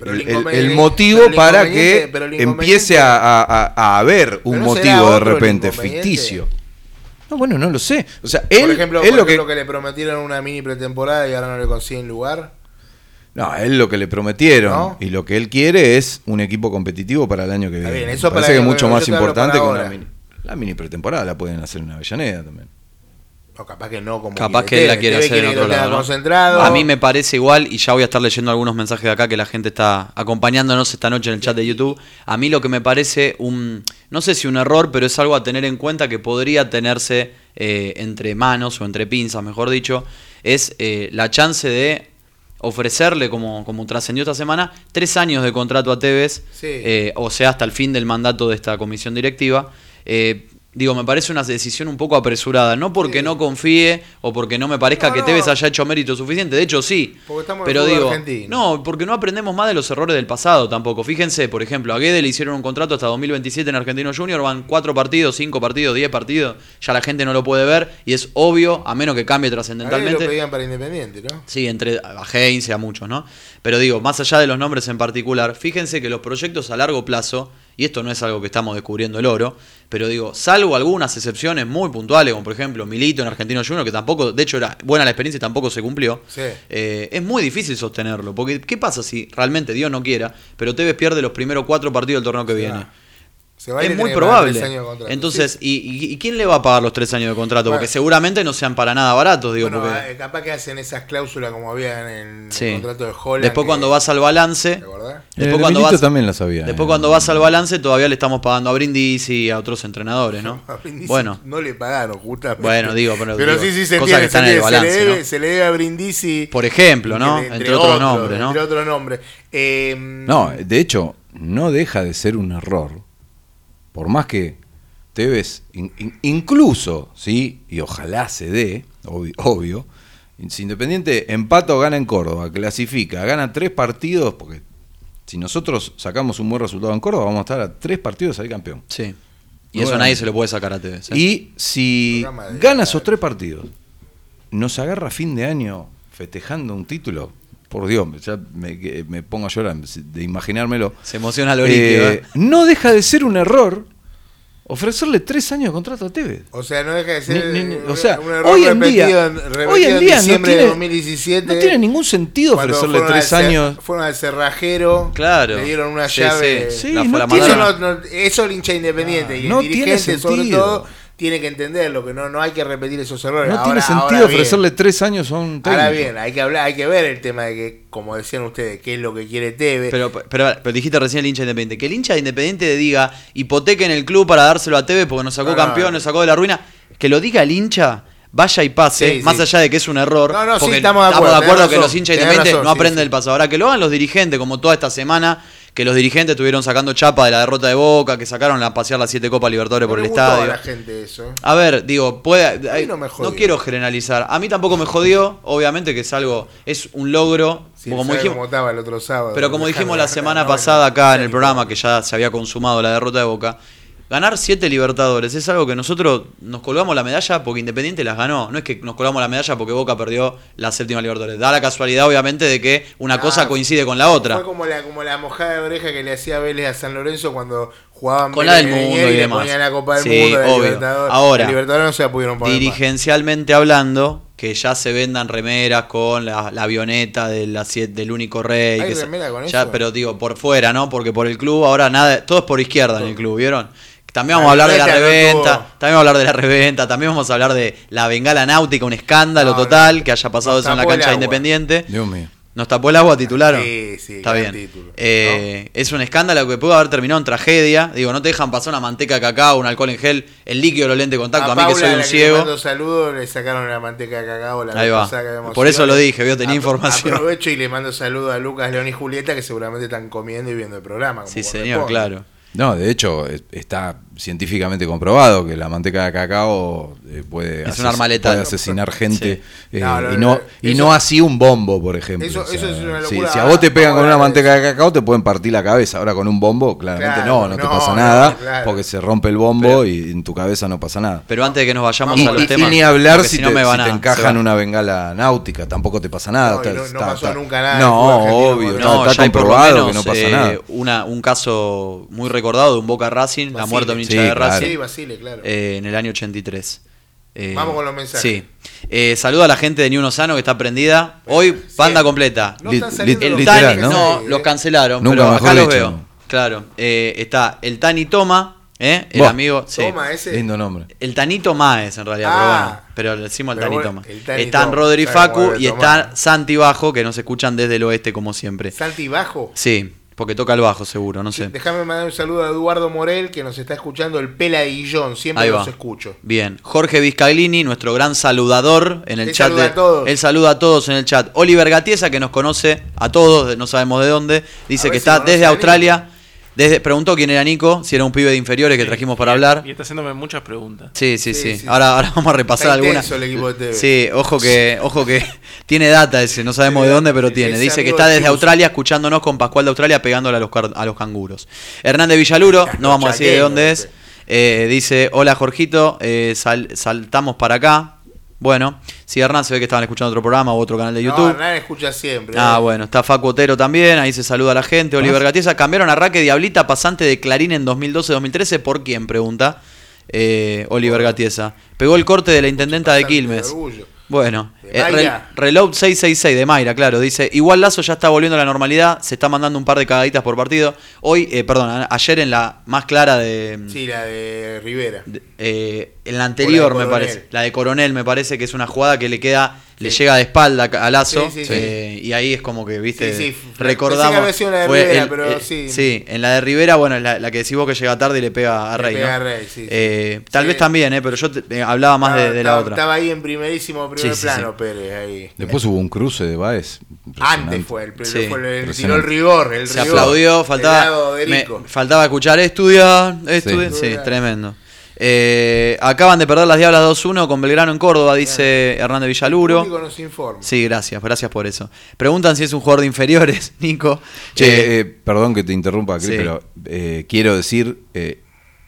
el
motivo
el
para que empiece a, a- a- a haber un
no
motivo de repente ficticio. No, bueno, no lo sé. O sea, él,
por ejemplo,
él
por
lo que...
que... le prometieron una mini pretemporada y ahora no le consiguen lugar.
No, él lo que le prometieron
¿No?
y lo que él quiere es un equipo competitivo para el año que viene.
bien, eso
Me parece
para-
que es mucho más importante que una mini, la mini pretemporada la pueden hacer en Avellaneda también.
O capaz que no como
Capaz
quiere
que él la quiere hacer en otro lado. ¿no?
concentrado.
A mí me parece igual, y ya voy a estar leyendo algunos mensajes de acá que la gente está acompañándonos esta noche en el chat de YouTube. A mí lo que me parece un, no sé si un error, pero es algo a tener en cuenta que podría tenerse eh, entre manos o entre pinzas, mejor dicho, es eh, la chance de ofrecerle, como, como trascendió esta semana, tres años de contrato a Tevez,
Sí.
eh, o sea, hasta el fin del mandato de esta comisión directiva. Eh, digo, me parece una decisión un poco apresurada, no porque
Sí.
no confíe o porque no me parezca
No,
que
no.
Tevez haya hecho mérito suficiente, de hecho sí,
Porque estamos en
pero
el fútbol
digo,
argentino.
no, porque no aprendemos más de los errores del pasado tampoco. Fíjense, por ejemplo, a Guede le hicieron un contrato hasta 2027 en Argentino Junior, van cuatro partidos, cinco partidos, diez partidos, ya la gente no lo puede ver y es obvio, a menos que cambie
A ver, lo
trascendentalmente.
pedían para Independiente, ¿no?
Sí, entre a Heinz y a muchos, ¿no? Pero digo, más allá de los nombres en particular, fíjense que los proyectos a largo plazo, y esto no es algo que estamos descubriendo el oro, pero digo, salvo algunas excepciones muy puntuales, como por ejemplo Milito en Argentino Junior, que tampoco, de hecho era buena la experiencia y tampoco se cumplió,
Sí.
eh, es muy difícil sostenerlo. Porque, ¿qué pasa si realmente Dios no quiera, pero Tevez pierde los primeros cuatro partidos del torneo que viene?
Se va y
Es muy probable.
contrato.
Entonces,
Sí.
¿y, quién le va a pagar los tres años de contrato?
Bueno.
Porque seguramente no sean para nada baratos, digo,
Bueno,
porque...
eh, capaz que hacen esas cláusulas como había en el
Sí.
contrato de Holland.
Después
que-
cuando vas al balance,
¿Te acordás?
Eh,
Después
de
cuando vas-
también la sabía.
Después
eh.
cuando vas al balance todavía le estamos pagando a Brindisi y a otros entrenadores, ¿no?
A Brindisi
Bueno,
No le pagaron, justamente.
Bueno, digo, pero digo,
sí, sí, se
cosas
entiende.
que están
se,
en el.
Se
balance,
le debe,
¿no?
se le debe a Brindisi.
por ejemplo, ¿no?
entre-
Entre, otros nombres, ¿no?
Entre otros nombres. Eh,
No, de hecho, no deja de ser un error. Por más que Tevez, in- in- incluso, ¿sí? Y ojalá se dé, obvio, obvio, si Independiente empata o gana en Córdoba, clasifica, gana tres partidos, porque si nosotros sacamos un buen resultado en Córdoba, vamos a estar a tres partidos salir campeón.
Sí. Y
Bueno.
eso nadie se lo puede sacar a Tevez. ¿eh?
Y si gana esos tres partidos, nos agarra a fin de año festejando un título, por Dios, ya me, que- me pongo a llorar de imaginármelo.
Se emociona Loriquio, Eh,
no deja de ser un error ofrecerle tres años de contrato a Tevez.
O sea, no deja de ser
Ni- ni- ni-
un-
o sea,
un error
hoy en
repetido,
día,
repetido
hoy en día no
diciembre
tiene,
de 2017.
no tiene ningún sentido ofrecerle tres
al
años.
Fueron al cerrajero.
Claro.
Le dieron una
Sí,
llave.
sí.
Sí,
La-
no tiene-
Eso, no, no- eso el hincha independiente y el
no tiene
dirigente, sobre
sentido.
todo, tiene que entenderlo, que no, no hay que repetir esos errores.
No
Ahora-
tiene sentido
bien,
ofrecerle tres años a un técnico.
Ahora bien, hay que hablar, hay que ver el tema de que, como decían ustedes, qué es lo que quiere Tevez.
Pero, pero, pero dijiste recién el hincha independiente. Que el hincha independiente diga hipotequen el club para dárselo a Tevez porque nos sacó
No, no.
campeón, nos sacó de la ruina. Que lo diga el hincha, vaya y pase,
Sí,
más
sí.
allá de que es un error.
No, no, sí, estamos de acuerdo, tenés
que
razón,
los hinchas independientes
razón,
no aprenden
sí.
del pasado. Ahora que lo hagan los dirigentes, como toda esta semana, que los dirigentes estuvieron sacando chapa de la derrota de Boca, que sacaron a pasear las siete Copas Libertadores
No
por el
gustó a
estadio.
la gente eso. ¿eh?
A ver, digo, puede,
mí no me
no, quiero generalizar. A mí tampoco me jodió, obviamente que es algo, es un logro.
Sí,
como dijimos,
estaba el otro sábado.
pero como dijimos la semana pasada acá en el programa, que ya se había consumado la derrota de Boca, ganar siete Libertadores es algo que nosotros nos colgamos la medalla porque Independiente las ganó. No es que nos colgamos la medalla porque Boca perdió la séptima Libertadores. Da la casualidad, obviamente, de que una
Ah,
cosa coincide con la otra.
Fue como la, como la mojada de oreja que le hacía Vélez a San Lorenzo cuando jugaban
Con la del mundo y
le
demás.
ponían la Copa del
Sí,
Mundo, la
obvio.
Libertadores.
Ahora,
Libertadores no se la pudieron poner más.
Dirigencialmente hablando, que ya se vendan remeras con la, la avioneta de la del único rey.
¿Hay
que se-
remera con
ya,
eso?
Pero digo, por fuera, ¿no? Porque por el club ahora nada, todo es por izquierda en el club, ¿vieron? También vamos a
La
hablar de la
reventa
también vamos a hablar de la reventa, también vamos a hablar de la bengala náutica, un escándalo
No,
total
no.
que haya pasado eso en la cancha de. Independiente.
Dios mío.
Nos tapó el agua, titularon.
Sí, sí,
Está bien.
título,
Eh, Es un escándalo que pudo haber terminado en tragedia. Digo, no te dejan pasar una manteca de cacao, un alcohol en gel, el líquido lo lente de contacto. A, mí que soy
a
un
la que
ciego.
le mando saludos, le sacaron la manteca de cacao. La
Ahí va.
que
Por eso lo dije, vio, tenía
Apro-
información.
Aprovecho y le mando saludos a Lucas, León y Julieta que seguramente están comiendo y viendo el programa. como
Sí, señor,
corresponde.
claro.
No, de hecho, es- está científicamente comprobado que la manteca de cacao eh, puede,
Es letal.
puede asesinar gente
Sí.
eh,
No, no,
y,
no,
no, y
eso-
no así un bombo, por ejemplo.
Eso-
O sea,
eso es una locura.
si a vos te pegan con una manteca de cacao te pueden partir la cabeza. Ahora con un bombo, claramente
Claro,
no, no, te pasa nada
claro.
porque se rompe el bombo y en tu cabeza no pasa nada.
Pero antes de que nos vayamos
Y,
a los
y- y
temas.
ni hablar si,
no
te,
me
si
van
te
a- se
encajan una bengala náutica, tampoco te pasa nada.
No, y
Está-
no-
está-
pasó
está-
nunca nada
No, obvio, está, comprobado que no pasa
eh,
nada.
Un caso muy recordado de un Boca Racing, la muerte de un hincha
Sí,
de
claro.
Racing.
Sí, Basile, claro.
eh, en el año 83. Eh,
Vamos con los mensajes.
Sí. Eh, saludo a la gente de Uno Sano que está prendida. Hoy, banda
Sí.
completa.
No están saliendo
li-
los
Tani-
¿no?
no, los cancelaron,
Nunca
pero acá los veo. Claro. eh, está el Tani Toma, ¿Eh? El amigo. sí.
Toma ese.
Lindo nombre.
El Tanito Maes, en realidad,
Ah.
pero bueno. Pero le decimos el
el Tanito,
Están Rodri Facu y está Santi Bajo, que nos escuchan desde el oeste, como siempre.
Santi Bajo.
Sí, porque toca el bajo, seguro, no sé.
Déjame mandar un saludo a Eduardo Morel, que nos está escuchando, el Pela de Guillón. Siempre los escucho.
Bien, Jorge Vizcaglini, nuestro gran saludador en el
Él
chat.
saluda
de-
a todos.
Él saluda a todos en el chat. Oliver Gatiesa, que nos conoce a todos, no sabemos de dónde, dice que está desde Australia. Desde, preguntó quién era Nico, si era un pibe de inferiores que trajimos para hablar.
Y está haciéndome muchas preguntas.
Sí, sí,
Sí,
sí.
sí.
Ahora, ahora vamos a repasar algunas. Sí, ojo que, ojo que tiene data ese, no sabemos
Sí,
de dónde, pero tiene. Dice que está desde. Australia escuchándonos con Pascual de Australia pegándole a los, a los canguros. Hernández Villaluro, no vamos a decir de dónde es.
este.
eh, dice, hola Jorgito, eh, sal- saltamos para acá. Bueno, si Hernán se ve que estaban escuchando otro programa u otro canal de
No,
YouTube.
Hernán escucha siempre.
Ah,
¿eh?
bueno, está Facu Otero también, ahí se saluda a la gente. Oliver Gatiesa, cambiaron a Raque Diablita, pasante de Clarín en 2012-2013, ¿por quién? Pregunta eh, Oliver Gatiesa. Pegó el corte de la intendenta de
de
Quilmes.
orgullo.
Bueno, eh. Rel- Reload 666 de Mayra, claro, dice, igual Lazo ya está volviendo a la normalidad, se está mandando un par de cagaditas por partido. Hoy, eh, perdón, ayer en la más clara de...
Sí, la de Rivera.
de- eh, en la anterior,
la
me parece. La de Coronel, me parece que es una jugada que le queda, le llega de espalda a Lazo.
Sí, sí, sí.
eh, y ahí es como que, viste,
Sí, sí,
recordamos.
que había sido la de
fue
Rivera, pero sí.
Sí, en la de Rivera, bueno, la, la que decís vos que llega tarde y le pega a
Le
Rey.
pega
¿no?
a Rey, sí, sí.
Eh, Tal
Sí.
vez también, eh, pero yo te- eh, hablaba más de,
Estaba-
de la
estaba-
otra.
Estaba ahí en primerísimo primer
Sí, sí,
plano,
sí.
Pérez. Ahí.
Después hubo un cruce de Baez.
Antes fue el, fue el- el-
Impresionante.
tiró el rigor. El
Se
rigor
aplaudió, faltaba, me- faltaba escuchar estudiar, estudiar. Sí,
Sí.
tremendo. Eh, acaban de perder las Diablas 2-1 con Belgrano en Córdoba, dice Hernández
El
Villaluro.
nos informa.
Sí, gracias, gracias por eso. Preguntan si es un jugador de inferiores, Nico.
Che,
Eh,
eh, perdón que te interrumpa, Cris,
sí.
pero eh, quiero decir, eh,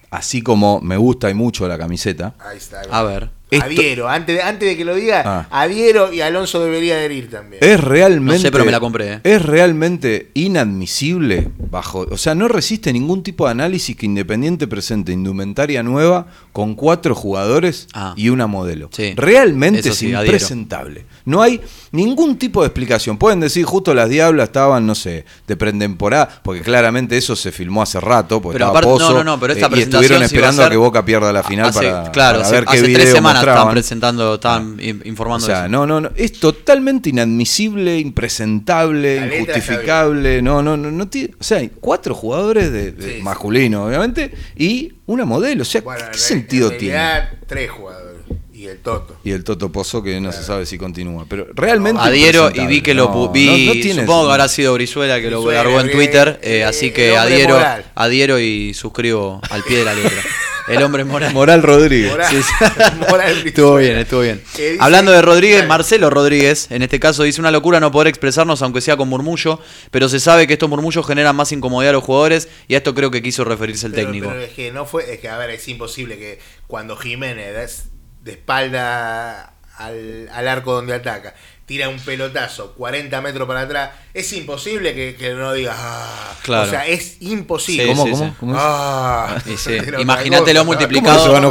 así como me gusta y mucho la camiseta,
Ahí está.
a ver.
Esto-
Adhiero. Antes de, antes de que lo diga,
Ah.
adhiero y Alonso debería adherir también.
es realmente.
No sé, pero me la compré, eh.
Es realmente inadmisible bajo. O sea, no resiste ningún tipo de análisis que Independiente presente indumentaria nueva con cuatro jugadores
Ah.
y una modelo.
Sí.
Realmente es
sí, adhiero.
impresentable. No hay ningún tipo de explicación. Pueden decir, justo las diablas estaban, no sé, de pretemporada, porque claramente eso se filmó hace rato, porque
Pero
estaba
aparte- no,
Pozo,
no, no, pero esta
eh, y
presentación
estuvieron
a
esperando a que Boca pierda la final
Hace-
para,
claro,
para
hace,
ver qué
hace
video
tres semanas estaban
mostraban.
presentando, estaban in- informando
O sea,
eso.
no, no, no, es totalmente inadmisible, impresentable,
La
injustificable, no, no, no, no tiene- o sea, hay cuatro jugadores de, de
Sí, sí.
masculino, obviamente, y una modelo, o sea,
Bueno,
¿qué
en
sentido
realidad,
tiene?
Tres jugadores. Y el Toto.
Y el Toto Pozo que no se sabe si continúa, pero realmente
Adhiero y vi que lo
No,
vi,
no- no
supongo que habrá sido Brizuela que lo largó en Twitter, eh,
eh,
así que adhiero,
moral.
adhiero y suscribo al pie de la letra. El hombre moral.
Moral Rodríguez.
Moral-
Sí, sí.
Moral
estuvo bien, estuvo bien.
Dice-
Hablando de Rodríguez. Marcelo Rodríguez, en este caso, dice una locura no poder expresarnos aunque sea con murmullo, pero se sabe que estos murmullos generan más incomodidad a los jugadores y a esto creo que quiso referirse el
Pero-
técnico.
Pero es que no fue, es que a ver, es imposible que cuando Jiménez de espalda al, al arco donde ataca, tira un pelotazo 40 metros para atrás, es imposible que, que no digas, ah,
Claro.
o sea, es imposible.
Sí,
¿Cómo,
sí,
cómo,
sí.
Ah,
imagínatelo multiplicado.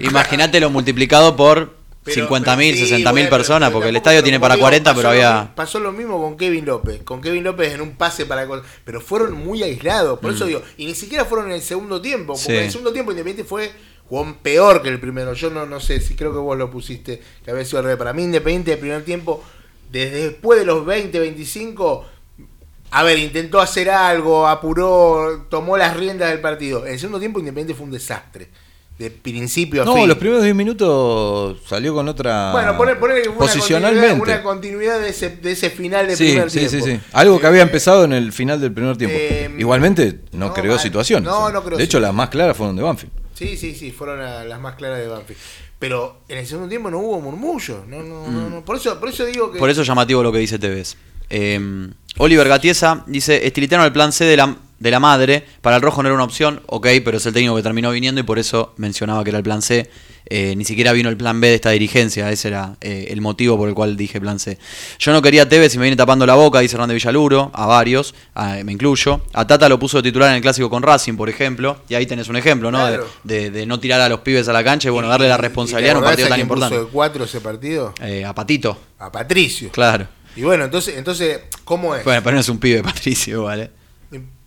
Imagínatelo multiplicado por
Pero-
50.000,
pero sí,
60.000
bueno,
personas, porque el estadio tiene para
digo,
40,
pasó
pero había...
Pasó lo mismo con Kevin López. Con Kevin López en un pase para. Pero fueron muy aislados. Por eso digo. Y ni siquiera fueron en el segundo tiempo. Porque
Mm. Sí.
en el segundo tiempo Independiente fue. Jugó peor que el primero. Yo no, no sé si creo que vos lo pusiste. Que había sido al revés. Para mí, Independiente el primer tiempo. Desde después de los 20, 25. A ver, intentó hacer algo, apuró, tomó las riendas del partido. En el segundo tiempo Independiente fue un desastre. De principio a
No,
fin.
los primeros 10 minutos salió con otra.
Bueno, poner, poner una
posicionalmente.
continuidad, una continuidad de ese, de ese final de
Sí,
primer
sí,
tiempo.
sí, sí. Algo que había
Eh,
empezado en el final del primer tiempo.
eh,
Igualmente no,
no,
creó
mal.
situaciones.
No, no creó
De hecho,
situaciones.
las más claras fueron de Banfield.
Sí, sí, sí, fueron a- las más claras de Banfield. Pero en el segundo tiempo no hubo murmullo. No, no, no, no. Por, eso, por eso digo que.
Mm. Por eso es llamativo lo que dice Tevez. Eh, Oliver Gatiesa dice, estilitaron el plan C de la, de la madre, para el rojo no era una opción, ok, pero es el técnico que terminó viniendo y por eso mencionaba que era el plan C. Eh, ni siquiera vino el plan B de esta dirigencia, ese era eh, el motivo por el cual dije plan C. Yo no quería a Tevez y me viene tapando la boca, dice Hernández Villaluro, a varios, a- me incluyo. A Tata lo puso de titular en el clásico con Racing, por ejemplo, y ahí tenés un ejemplo, ¿no? De-
Claro.
De, de no tirar a los pibes a la cancha y bueno, darle la
¿Y- y te
responsabilidad en un partido
a
tan
quién puso
importante.
de cuatro ese partido?
Eh, a Patito,
A Patricio.
claro.
Y bueno, entonces, entonces ¿cómo es?
Bueno, pero no es un pibe, Patricio, ¿vale?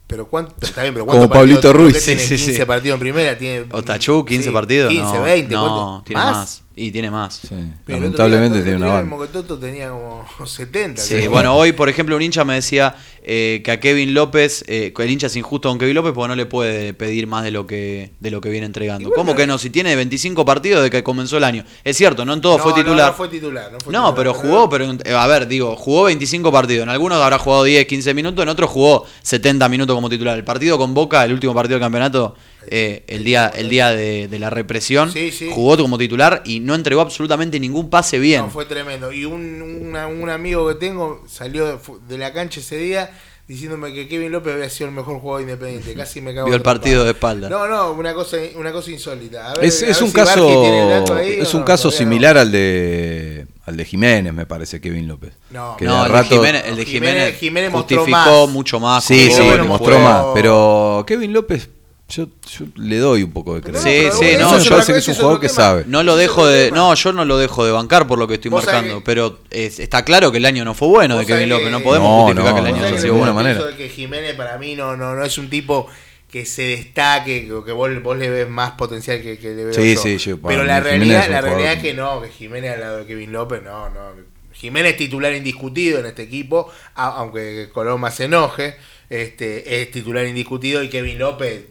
Pero cuánto, está bien, pero
Como
¿cuántos partidos
Pablito? Ruiz.
¿Qué tiene?
Sí, sí, sí.
15 partidos en primera, tiene
Otachú, 15
sí,
partidos.
15,
no,
20,
no,
¿cuánto?
tiene más? Y tiene más.
Sí,
Pero
lamentablemente tiene una
día El
banda.
Mocototo tenía como 70.
Sí,
creo.
bueno, hoy, por ejemplo, un hincha me decía eh, que a Kevin López, eh, que el hincha es injusto con Kevin López porque no le puede pedir más de lo que de lo que viene entregando.
Bueno,
¿Cómo que no? Si tiene 25 partidos desde que comenzó el año. Es cierto, no en todo
No,
fue
no,
titular.
No, fue titular. No, fue
No,
titular,
pero jugó, pero eh, a ver, digo, jugó 25 partidos. En algunos habrá jugado 10, 15 minutos, en otros jugó 70 minutos como titular. El partido con Boca, el último partido del campeonato, eh, el día, el día de, de la represión,
Sí, sí.
jugó como titular y no entregó absolutamente ningún pase bien.
No, fue tremendo. Y un, una- un amigo que tengo salió de, la cancha ese día diciéndome que Kevin López había sido el mejor jugador independiente. Casi me cago
Vio el partido de espalda.
No, no, una cosa, una cosa insólita. A ver-
Es,
a
es
ver
un
si
caso
ahí
es un
no,
caso similar al de al de Jiménez, me parece, Kevin López.
No.
Que
no, el,
rato-
de Jiménez, el de
Jiménez-
Jiménez,
Jiménez mostró
justificó
más.
mucho más.
Sí, sí,
jugó-
más. Pero Kevin López, yo, yo le doy un poco de crédito.
Sí, sí, no, yo
parece que es un jugador que sabe.
No lo dejo de. No, yo no lo dejo de bancar por lo que estoy marcando.
que-
Pero es- está claro que el año no fue bueno de Kevin López. No podemos
No,
justificar
no,
que el año
de ninguna
bueno.
manera.
de que Jiménez para mí no, no, no es un tipo que se destaque, que vos, vos le ves más potencial que, que le veo
Sí,
yo.
sí, yo,
Pero la realidad,
es
la realidad es
que-
no, que Jiménez al lado de Kevin López, no, no. Jiménez es titular indiscutido en este equipo, aunque Coloma se enoje, este, es titular indiscutido y Kevin López,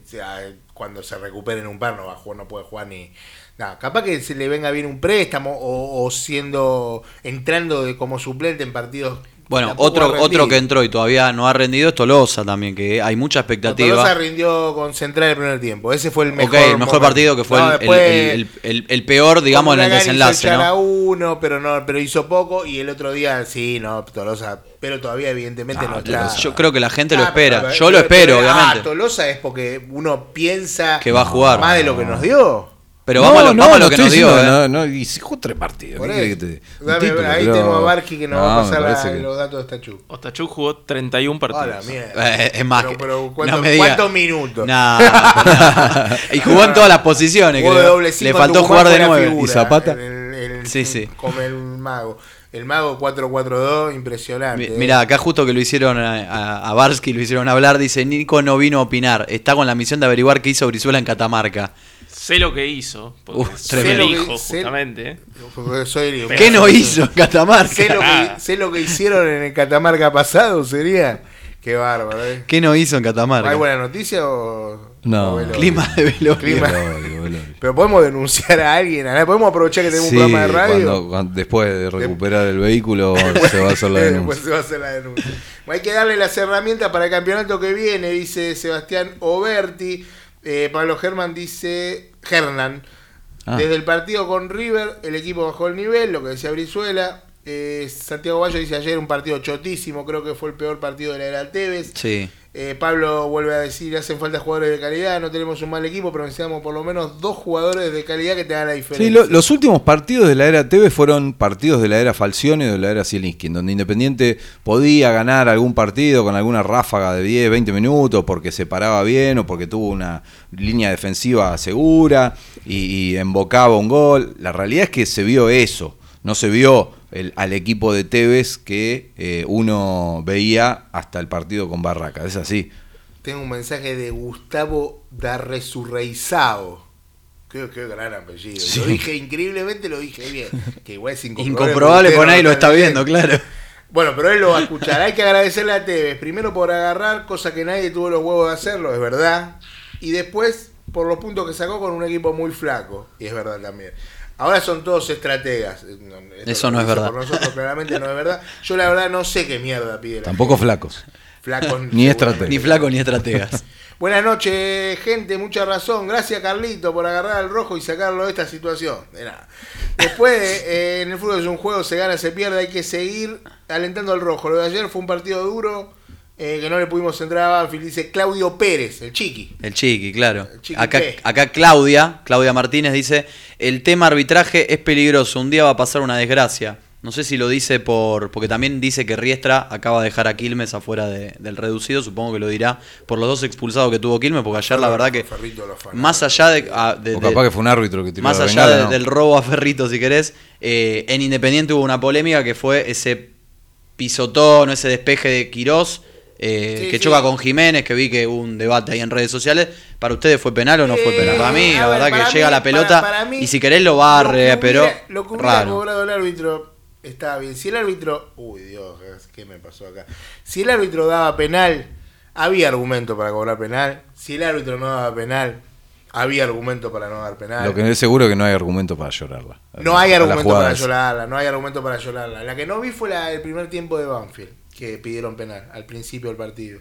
cuando se recupere en un par no va a jugar, no puede jugar ni nada. Capaz que se le venga bien un préstamo o, o siendo entrando de, como suplente en partidos.
Bueno, otro, otro que entró y todavía no ha rendido es Tolosa también, que hay mucha expectativa.
Tolosa rindió con Central el primer tiempo. Ese fue el mejor.
el mejor
momento.
partido que fue
No,
el, el-
después,
el- el- el peor, digamos, en el
hizo
desenlace,
a
¿no?
uno, pero no, pero hizo poco. Y el otro día, sí, no, Tolosa. Pero todavía, evidentemente,
Ah,
no está.
Yo creo que la gente lo
Ah,
espera.
pero-
Yo lo
pero-
espero,
pero-
obviamente.
Ah, Tolosa es porque uno piensa
Que va a jugar.
más de lo que nos dio.
Pero vamos, a lo, vamos a lo que
estoy
nos dio.
diciendo,
¿eh?
No, no, y si jugó tres partidos.
Por
¿qué querés
eso.
que te-
Dame,
título,
ahí
pero-
tenemos a Barqui que nos va a
No,
pasar la-
parece que-
los datos de esta chu.
Ostachuk jugó 31
A la
partidos.
mierda.
Eh, es más
Pero- pero
no
¿cuánto-
me diga-
¿Cuántos minutos?
Nah, nah. y jugó en todas las posiciones. Creo. Le faltó jugar de nueve.
figura
¿Y Zapata?
el-
Sí, sí.
Como el mago. El mago 4-4-2, impresionante.
Mi-
eh.
Mirá, acá justo que lo hicieron a, a, a Barsky, lo hicieron hablar, dice, Nico no vino a opinar, está con la misión de averiguar qué hizo Brizuela en Catamarca.
Sé lo que hizo. Porque
Uf,
Sé lo que-
hijo,
sé-
justamente.
Porque soy el hijo.
¿Qué no hizo en Catamarca?
Sé lo, que,
Ah.
sé lo que hicieron en el Catamarca pasado, sería. Qué bárbaro, ¿eh?
¿Qué no hizo en Catamarca?
¿Hay buena noticia o.?
No.
o?
Clima de velorio.
Clima.
Velorio, velorio.
Pero podemos denunciar a alguien. ¿Podemos aprovechar que tenemos
Sí,
un programa de radio?
cuando- cuando- después de recuperar el vehículo se va a hacer la denuncia.
Después se va a hacer la denuncia. Hay que darle las herramientas para el campeonato que viene, dice Sebastián Oberti. Eh, Pablo Germán dice. Hernán.
Ah.
Desde el partido con River, el equipo bajó el nivel, lo que decía Brizuela. Eh, Santiago Bayo dice ayer un partido chotísimo, creo que fue el peor partido de la era Tevez.
Sí.
Eh, Pablo vuelve a decir, hacen falta jugadores de calidad, no tenemos un mal equipo, pero necesitamos por lo menos dos jugadores de calidad que te hagan la diferencia.
Sí, lo- los últimos partidos de la era TV fueron partidos de la era Falcioni o de la era Zielinski, donde Independiente podía ganar algún partido con alguna ráfaga de 10, 20 minutos porque se paraba bien o porque tuvo una línea defensiva segura y, y embocaba un gol. La realidad es que se vio eso, no se vio el- al equipo de Tevez que eh, uno veía hasta el partido con Barraca, es así.
Tengo un mensaje de Gustavo Darresurreizao. Qué, qué gran apellido.
Sí.
Lo dije increíblemente, lo dije bien. Que igual es incomprobable.
Incomprobable, por ahí
no
lo está viendo, claro.
Bueno, pero él lo va a escuchar. Hay que agradecerle a Tevez. Primero por agarrar, cosa que nadie tuvo los huevos de hacerlo, es verdad. Y después por los puntos que sacó con un equipo muy flaco. Y es verdad también. Ahora son todos estrategas. Eh, esto
Eso no es verdad.
Por nosotros claramente no es verdad. Yo la verdad no sé qué mierda pide la
Tampoco
gente.
flacos.
Flacos
Ni estrategas.
Ni flaco ni estrategas.
Buenas noches, gente, mucha razón. Gracias, Carlito, por agarrar al rojo y sacarlo de esta situación. De nada. Después, eh, en el fútbol es un juego, se gana, se pierde, hay que seguir alentando al rojo. Lo de ayer fue un partido duro, eh, que no le pudimos entrar a Banfield. Dice Claudio Pérez, el chiqui.
El chiqui, claro.
El chiqui
acá, Claudia, Claudia Martínez dice, el tema arbitraje es peligroso, un día va a pasar una desgracia. No sé si lo dice por. porque también dice que Riestra acaba de dejar a Quilmes afuera de- del reducido. Supongo que lo dirá por los dos expulsados que tuvo Quilmes, porque ayer la verdad que.
Ferrito lo afana.
Más allá de. a- de-
O capaz que fue un árbitro que tiró
más
la
allá
bengala,
de-
¿no?
del robo a Ferrito, si querés, eh, en Independiente hubo una polémica que fue ese pisotón, ese despeje de Quirós eh,
Sí,
que
sí.
choca con Jiménez, que vi que hubo un debate ahí en redes sociales. ¿Para ustedes fue penal o no fue penal? Para mí, la
ver,
verdad que llega la pelota
para- para mí,
y si querés lo barre,
Lo
pero
Lo que hubiera
raro.
cobrado el árbitro estaba bien. Si el árbitro. Uy, Dios, ¿qué me pasó acá? Si el árbitro daba penal, había argumento para cobrar penal. Si el árbitro no daba penal, había argumento para no dar penal.
Lo que es seguro que no hay argumento para llorarla.
No hay argumento para llorarla, no hay argumento para llorarla. La que no vi fue la del primer tiempo de Banfield, que pidieron penal al principio del partido.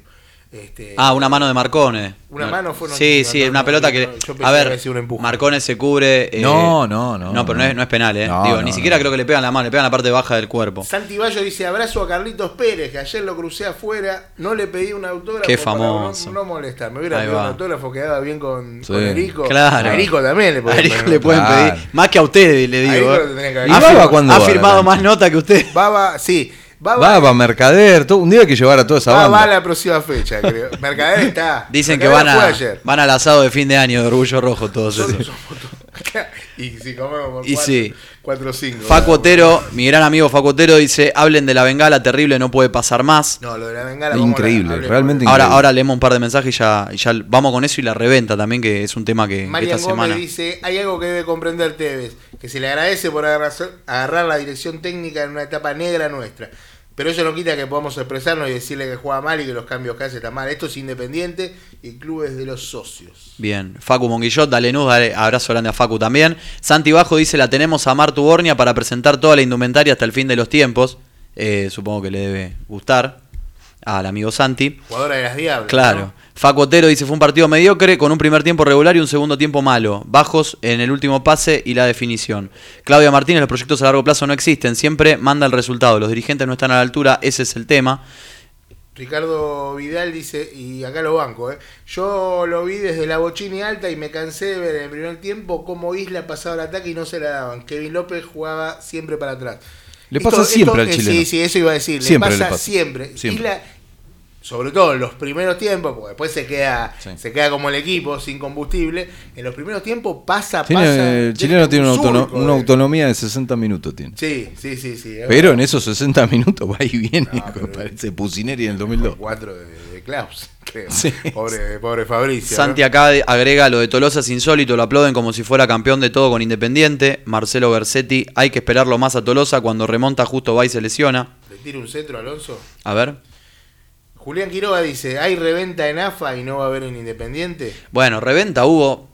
Este,
Ah, una mano de Marcone.
Una
No.
mano fue- no,
Sí,
no,
sí,
no,
una
no,
pelota
no,
que.
no, yo pensé
a
que
ver,
sido un empuje.
Marcone se cubre. eh,
No, no, no,
No, pero no
no.
es, no es penal, ¿eh?
No,
Digo,
no,
ni siquiera
no.
creo que le pegan la mano, le pegan la parte baja del cuerpo.
Santi Bayo dice abrazo a Carlitos Pérez, que ayer lo crucé afuera, no le pedí un autógrafo
Qué
para
famoso.
no, no molestar. Me hubiera
Ahí
pedido un autógrafo, quedaba bien con,
Sí.
con Erico.
Claro.
A Erico también le
A Erico
poner
le pueden
Claro.
pedir. Más que a ustedes, le
A
digo.
Erico
¿eh?
que haber-
¿Y
Ha,
Baba cuándo
ha
a
firmado más nota que usted.
Baba, sí. Baba,
Baba, Mercader, todo, un día hay que llevar a toda esa
Baba
banda.
va a la próxima fecha, creo. Mercader está.
Dicen que van a,
ayer.
van al asado de fin de año de Orgullo Rojo todos esos.
y si comemos por
Y
cuatro,
sí.
cuatro o cinco.
Facu Otero, mi gran amigo Facu Otero dice, hablen de la bengala terrible, no puede pasar más.
No, lo de la bengala.
Increíble, realmente
Ahora,
increíble.
ahora leemos un par de mensajes y ya, y ya vamos con eso y la reventa también, que es un tema que, que esta
Gómez
semana.
dice, hay algo que debe comprender Tevez, que se le agradece por agarrar, agarrar la dirección técnica en una etapa negra nuestra. Pero eso no quita que podamos expresarnos y decirle que juega mal y que los cambios que hace están mal. Esto es independiente y clubes de los socios.
Bien, Facu Monguillot, dale nuz, dale abrazo grande a Facu también. Santi Bajo dice, la tenemos a Martu Bornia para presentar toda la indumentaria hasta el fin de los tiempos. Eh, supongo que le debe gustar al amigo Santi.
Jugadora de las Diablas.
Claro.
¿no?
Facu Otero dice, fue un partido mediocre con un primer tiempo regular y un segundo tiempo malo. Bajos en el último pase y la definición. Claudia Martínez, los proyectos a largo plazo no existen, siempre manda el resultado. Los dirigentes no están a la altura, ese es el tema.
Ricardo Vidal dice, y acá lo banco, ¿eh? yo lo vi desde la bochini alta y me cansé de ver en el primer tiempo cómo Isla pasaba el ataque y no se la daban. Kevin López jugaba siempre para atrás.
Le pasa siempre al chileno.
Sí, sí, eso iba a decir.
Siempre
le
le
pasa,
pasa.
siempre.
Siempre.
Isla, sobre todo en los primeros tiempos, porque después se queda,
Sí.
se queda como el equipo sin combustible. En los primeros tiempos pasa,
Tiene-
pasa.
el
deja
chileno tiene una,
un surco,
una
eh.
autonomía de 60 minutos. Tiene.
Sí, sí, sí, sí.
Pero en esos 60 minutos va y viene.
No,
parece Pusineri en el 2002.
Cuatro de, de Klaus, creo.
Sí.
Pobre, pobre Fabricio.
Santi
¿no?
acá de- agrega lo de Tolosa es insólito, lo aplauden como si fuera campeón de todo con Independiente. Marcelo Bersetti, hay que esperarlo más a Tolosa cuando remonta justo va y se lesiona.
¿Le tira un centro, Alonso?
A ver.
Julián Quiroga dice, ¿hay reventa en AFA y no va a haber en Independiente?
Bueno, reventa hubo,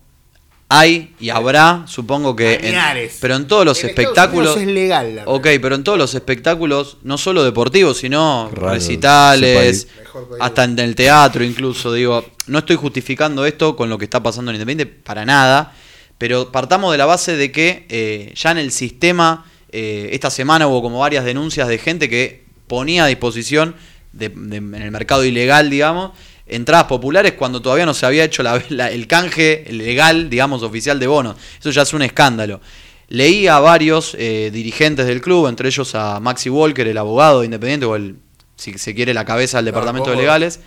hay y habrá, supongo que... en- pero en todos los
En
espectáculos...
Es legal. la
Ok, pero en todos los espectáculos, no solo deportivos, sino
Raro
recitales, hasta en el teatro incluso, digo, no estoy justificando esto con lo que está pasando en Independiente para nada, pero partamos de la base de que eh, ya en el sistema, eh, esta semana hubo como varias denuncias de gente que ponía a disposición de- de- en el mercado ilegal, digamos, entradas populares cuando todavía no se había hecho la- la- el canje legal, digamos, oficial de bonos. Eso ya es un escándalo. Leí a varios eh, dirigentes del club, entre ellos a Maxi Walker, el abogado de Independiente, o el, si se quiere, la cabeza del departamento de legales,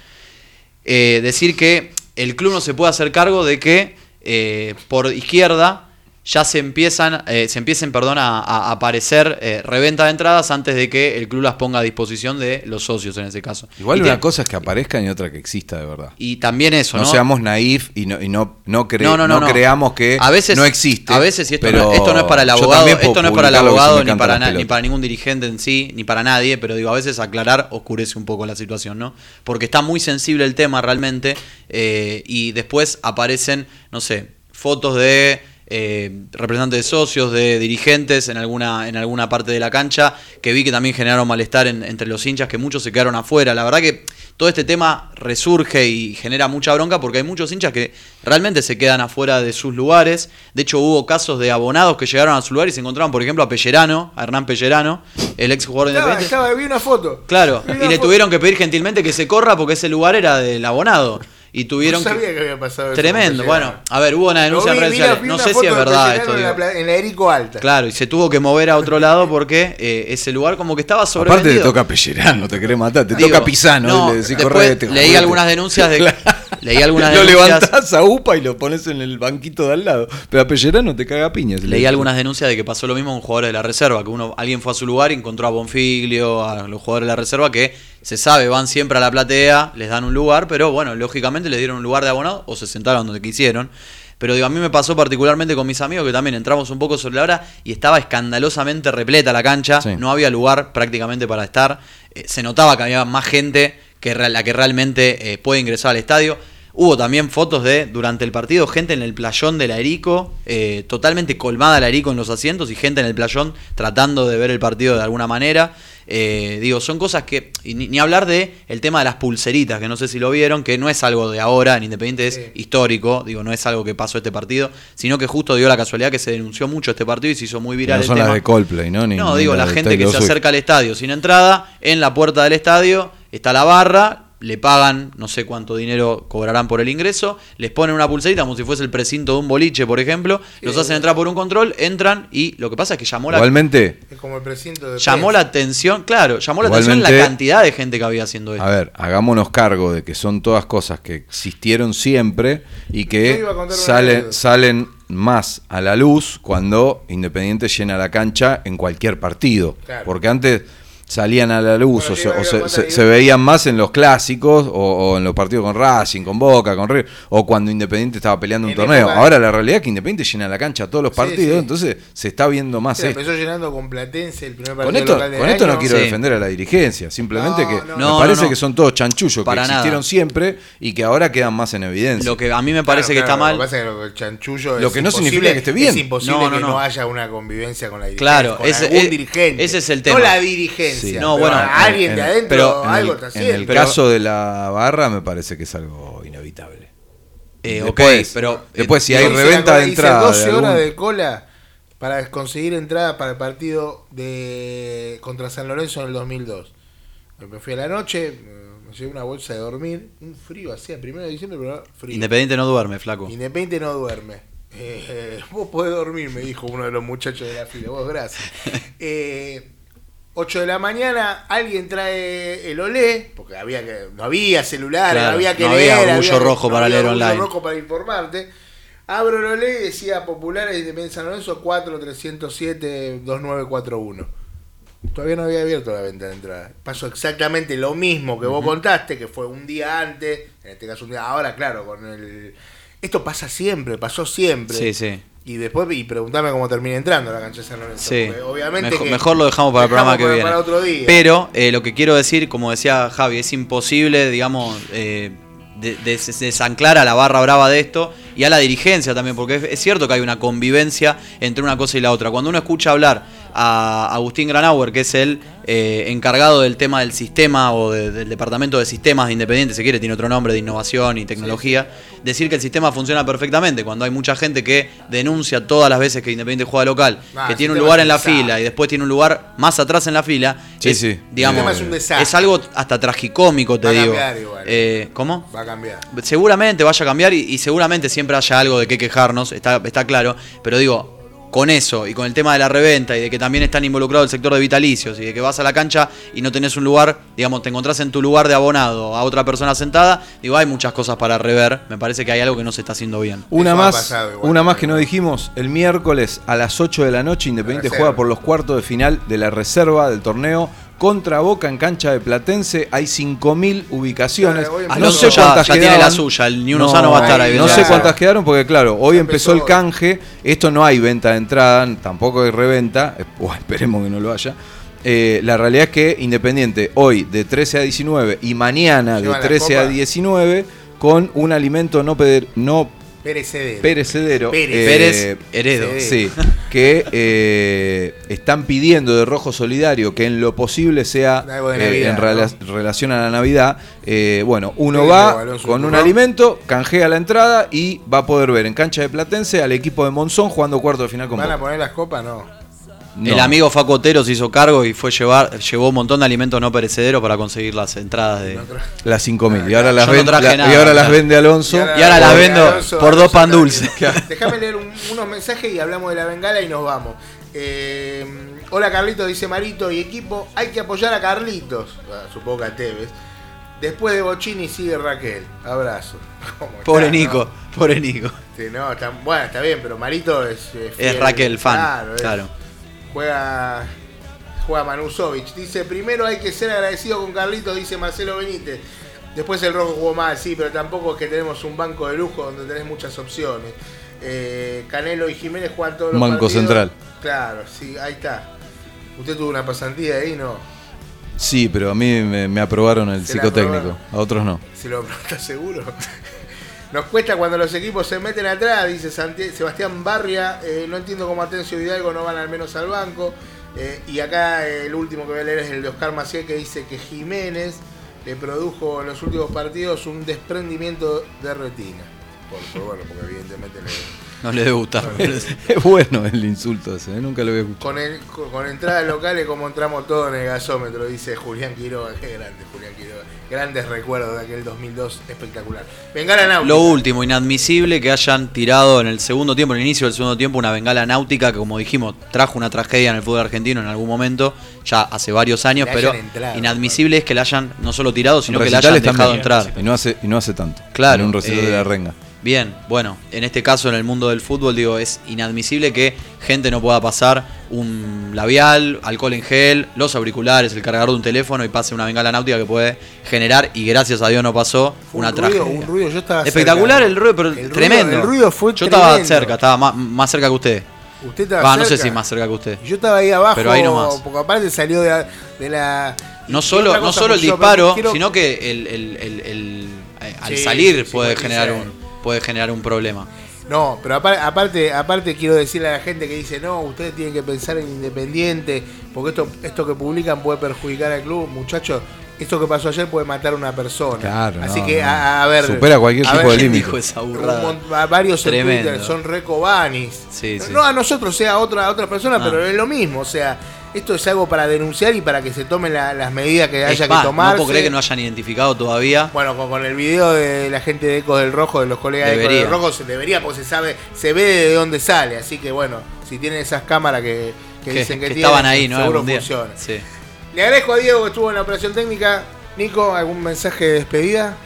eh, decir que el club no se puede hacer cargo de que eh, por izquierda ya se empiezan, eh, se empiecen perdón, a, a aparecer eh, reventa de entradas antes de que el club las ponga a disposición de los socios en ese caso.
Igual
y,
una
te-
cosa es que aparezcan y otra que exista de verdad.
y también eso,
No,
¿no?
seamos naif y no, y no, no, cre-
No,
creamos que
a veces,
no existe.
A veces, y esto,
pero
no, esto no es para el abogado, esto no es para el abogado ni para, ni para ningún dirigente en sí, ni para nadie, pero digo, a veces aclarar oscurece un poco la situación, ¿no? Porque está muy sensible el tema realmente eh, y después aparecen, no sé, fotos de eh, representantes de socios, de dirigentes en alguna, en alguna parte de la cancha, que vi que también generaron malestar en- entre los hinchas, que muchos se quedaron afuera. La verdad que todo este tema resurge y genera mucha bronca porque hay muchos hinchas que realmente se quedan afuera de sus lugares. De hecho, hubo casos de abonados que llegaron a su lugar y se encontraron, por ejemplo, a Pellerano, a Hernán Pellerano, el ex jugador de Independiente.
estaba, vi una foto.
Claro,
Vi
y le
foto.
tuvieron que pedir gentilmente que se corra porque ese lugar era del abonado. Y tuvieron
no sabía
que...
que había pasado eso
Tremendo, bueno, a ver, hubo una denuncia en
vi,
redes sociales.
vi
No
una
sé si es verdad esto.
En la, en la Erico Alta.
Claro, y se tuvo que mover a otro lado porque eh, ese lugar como que estaba
Aparte
sobrevendido.
te toca Pellerano, te querés matar, te
Digo,
toca Pisano
no,
y le decís correte.
leí
jodete".
algunas denuncias de Leí algunas
Lo
denuncias.
levantás a UPA y lo pones en el banquito de al lado. Pero a Pellerano te caga a piñas.
Leí algunas denuncias de que pasó lo mismo con jugadores de la reserva, que uno, alguien fue a su lugar y encontró a Bonfiglio, a los jugadores de la reserva que se sabe, van siempre a la platea, les dan un lugar, pero bueno, lógicamente les dieron un lugar de abonado o se sentaron donde quisieron. Pero digo, a mí me pasó particularmente con mis amigos que también entramos un poco sobre la hora y estaba escandalosamente repleta la cancha,
Sí.
no había lugar prácticamente para estar, Eh, se notaba que había más gente que la que realmente eh, puede ingresar al estadio. Hubo también fotos de, durante el partido, gente en el playón de la Erico, eh, totalmente colmada la Erico en los asientos y gente en el playón tratando de ver el partido de alguna manera. Eh, digo, son cosas que, y ni, ni hablar de el tema de las pulseritas, que no sé si lo vieron, que no es algo de ahora, en Independiente es
Sí.
histórico, digo, no es algo que pasó este partido, sino que justo dio la casualidad que se denunció mucho este partido y se hizo muy viral
No
el
son
tema.
las de Coldplay, ¿no? Ni-
no,
ni
digo, la gente que se acerca al estadio sin entrada, en la puerta del estadio está la barra, le pagan, no sé cuánto dinero cobrarán por el ingreso, les ponen una pulserita como si fuese el precinto de un boliche, por ejemplo, los hacen entrar por un control, entran y lo que pasa es que llamó la,
Igualmente,
Es como el precinto de
llamó la atención, claro, llamó la atención la cantidad de gente que había haciendo esto.
a ver, hagámonos cargo de que son todas cosas que existieron siempre y que
iba a contar una
salen, salen más a la luz cuando Independiente llena la cancha en cualquier partido.
Claro.
Porque antes salían a la luz
Bueno,
o, se, o se- se- veían más en los clásicos o, o en los partidos con Racing, con Boca, con River, o cuando Independiente estaba peleando un
En
torneo.
época-
Ahora la realidad es que Independiente llena la cancha todos los
Sí,
partidos,
sí.
entonces se está viendo más
Se
esto.
empezó llenando con Platense el primer partido
Con esto,
local del
con esto no quiero
Sí.
defender a la dirigencia, simplemente
No,
que
no,
me
no.
parece
No, no,
que son todos chanchullos
Para
que
nada.
existieron siempre y que ahora quedan más en evidencia.
Lo que a mí me
Claro,
parece que
claro,
está mal.
Lo que pasa es que lo- el chanchullo
Lo
es
que no
imposible-
significa que esté bien.
Es imposible
No, no,
que no,
no.
haya una convivencia con la dirigencia.
Claro,
con
ese-
algún dirigente.
ese es el
No
tema.
la dirigencia.
Sí.
No,
pero
bueno,
alguien
en-
de
en-
adentro
pero
en
algo
el,
está
en
haciendo.
el
Pero-
caso de la barra me parece que es algo inevitable.
Eh,
Después-
ok, pero.
después si
eh,
hay reventa de entrada.
12
de
horas
algún-
de cola para conseguir entrada para el partido de contra San Lorenzo en el 2002. Me fui a la noche, me llevé una bolsa de dormir, un frío hacía, primero de diciembre, pero frío.
Independiente no duerme, flaco.
Independiente no duerme. Eh, vos podés dormir, me dijo uno de los muchachos de la fila. Vos, gracias. Eh, 8 de la mañana, alguien trae el olé, porque había que, no había celular,
Claro,
había que
no
leer.
había orgullo rojo para
había
leer online.
rojo para informarte. Abro el olé y decía Populares Independiente San Lorenzo 4 307 2941. Todavía no había abierto la venta de entrada. Pasó exactamente lo mismo que vos contaste, que fue un día antes, en este caso un día. Ahora, claro, con el. Esto pasa siempre, pasó siempre.
Sí, sí.
Y después, y preguntame cómo termina entrando la cancha de San Lorenzo.
Sí.
obviamente.
mejor,
que-
mejor lo dejamos para el programa que viene.
para otro día.
Pero eh, lo que quiero decir, como decía Javi, es imposible, digamos, eh, de- de- des- desanclar a la barra brava de esto y a la dirigencia también, porque es, es cierto que hay una convivencia entre una cosa y la otra. Cuando uno escucha hablar a Agustín Granauer, que es el eh, encargado del tema del sistema o de- del departamento de sistemas de Independiente, si quiere, tiene otro nombre de innovación y tecnología, decir que el sistema funciona perfectamente, cuando hay mucha gente que denuncia todas las veces que Independiente juega local,
Ah,
que tiene un lugar en la fila y después tiene un lugar más atrás en la fila,
Sí,
es,
sí.
digamos,
es un desastre.
es algo hasta tragicómico, te
Va a
digo.
cambiar igual.
Eh, ¿Cómo?
Va a cambiar.
Seguramente vaya a cambiar y, y seguramente siempre haya algo de qué quejarnos, está, está claro, pero digo, con eso y con el tema de la reventa y de que también están involucrados el sector de vitalicios y de que vas a la cancha y no tenés un lugar, digamos, te encontrás en tu lugar de abonado a otra persona sentada, digo, hay muchas cosas para rever, me parece que hay algo que no se está haciendo bien.
Una más,
pasado igual.
una más que no dijimos, el miércoles a las 8 de la noche Independiente juega por los cuartos de final de la reserva del torneo contra Boca en cancha de Platense, hay 5.000 ubicaciones.
Claro, hoy
no sé
ya-
cuántas
ya tiene
quedaban.
la suya, el Ni Uno Sano va a estar ahí
No sé cuántas quedaron porque claro, hoy empezó,
empezó
el canje, esto no hay venta de entrada, tampoco hay reventa, eh, esperemos que no lo haya. Eh, la realidad es que Independiente hoy de 13 a 19 y mañana de
¿Llevan la
13 a
copa?
19 con un alimento no, peder- no
Perecedero.
perecedero.
Pérez.
eh,
Pérez Heredo.
sí.
Que eh, están pidiendo de Rojo Solidario que en lo posible sea eh, en rela- relación a la Navidad. eh, bueno, uno va con un alimento, canjea la entrada y va a poder ver en cancha de Platense al equipo de Monzón jugando cuarto de final con
¿Van a poner las copas? No.
No.
El amigo Facu Otero se hizo cargo y fue llevar, llevó un montón de alimentos no perecederos para conseguir las entradas de.
Las 5.000. Y ahora las,
no
vende,
traje
la-
nada,
y ahora las vende Alonso.
Y ahora-
Y ahora las vendo
Alonso-
por dos pan
está
dulce.
bien. Déjame leer un- unos mensajes y hablamos de la bengala y nos vamos. Eh, hola Carlitos, dice Marito y equipo. Hay que apoyar a Carlitos. Ah, supongo que a Tevez. Después de Bochini sigue Raquel. Abrazo. ¿Cómo
Pobre
está,
Nico,
no?
pobre Nico.
Sí, no, está, bueno, está bien, pero Marito es. Es,
Es
fiel,
Raquel, fan.
Claro, es-
Claro.
Juega. Juega Manusovic. Dice: primero hay que ser agradecido con Carlitos, dice Marcelo Benítez. Después el rojo jugó mal, sí, pero tampoco es que tenemos un banco de lujo donde tenés muchas opciones. Eh, Canelo y Jiménez juegan todos los
Banco
partidos.
central.
Claro, sí, ahí está. Usted tuvo una pasantía ahí, ¿no?
Sí, pero a mí me, me aprobaron el
Se
psicotécnico,
aprobaron.
a otros no.
Si lo ¿estás seguro? Nos cuesta cuando los equipos se meten atrás, dice Sebastián Barria. eh, no entiendo cómo Atencio y Hidalgo no van al menos al banco. Eh, y acá el último que voy a leer es el de Oscar Maciel que dice que Jiménez le produjo en los últimos partidos un desprendimiento de retina. Por, por- bueno, porque evidentemente le-
No le debe gustar.
Es bueno el insulto ese, ¿eh? nunca lo había escuchado.
con, el, con, con entradas locales como entramos todos en el gasómetro, dice Julián Quiroga. Qué grande Julián Quiroga. Grandes recuerdos de aquel 2002 espectacular. Bengala Náutica.
Lo último, inadmisible que hayan tirado en el segundo tiempo, en el inicio del segundo tiempo, una bengala náutica que, como dijimos, trajo una tragedia en el fútbol argentino en algún momento, ya hace varios años,
Le
pero
entrado,
inadmisible es que la hayan no solo tirado, sino que la hayan dejado entrar.
Y no hace, y no hace tanto.
Claro,
En un recital
eh,
de la renga.
Bien, bueno, en este caso en el mundo del fútbol, digo, es inadmisible que gente no pueda pasar un labial, alcohol en gel, los auriculares, el cargador de un teléfono y pase una bengala náutica que puede generar, y gracias a Dios no pasó,
Fue
una
un ruido,
tragedia.
un ruido, yo estaba
Espectacular
cerca.
el ruido, pero
El ruido-
tremendo.
el ruido fue
Yo estaba cerca, estaba más, más cerca que usted.
Usted estaba
Va, no sé
cerca.
si más cerca que usted.
Yo estaba ahí abajo,
Pero ahí nomás.
porque aparte salió de, la- de la...
No solo, no solo el
yo
disparo,
quiero-
sino que el, el- el- eh, al
Sí,
salir puede
sí,
generar un puede generar un problema.
No, pero apar- aparte, aparte quiero decirle a la gente que dice, no, ustedes tienen que pensar en Independiente, porque esto, esto que publican puede perjudicar al club. Muchachos, esto que pasó ayer puede matar a una persona.
Claro,
Así
no,
que,
no.
a, a ver...
Supera cualquier tipo de
¿Quién
límite.
varios en. Twitter son recobanis.
Sí,
no,
sí.
no a nosotros, sea a otra, a otra persona,
Ah.
pero es lo mismo. O sea, esto es algo para denunciar y para que se tomen la- las medidas que haya
más,
que tomar.
no puedo creer que no hayan identificado todavía.
Bueno, con, con el video de la gente de Ecos del Rojo, de los colegas de. Ecos del Rojo, se debería, porque se sabe, se ve de dónde sale. Así que bueno, si tienen esas cámaras que, que
que,
dicen que,
que
tienen,
estaban ahí, ¿no?
seguro
Algún día.
funciona.
Sí.
Le agradezco a Diego que estuvo en la operación técnica. Nico, ¿algún mensaje de despedida?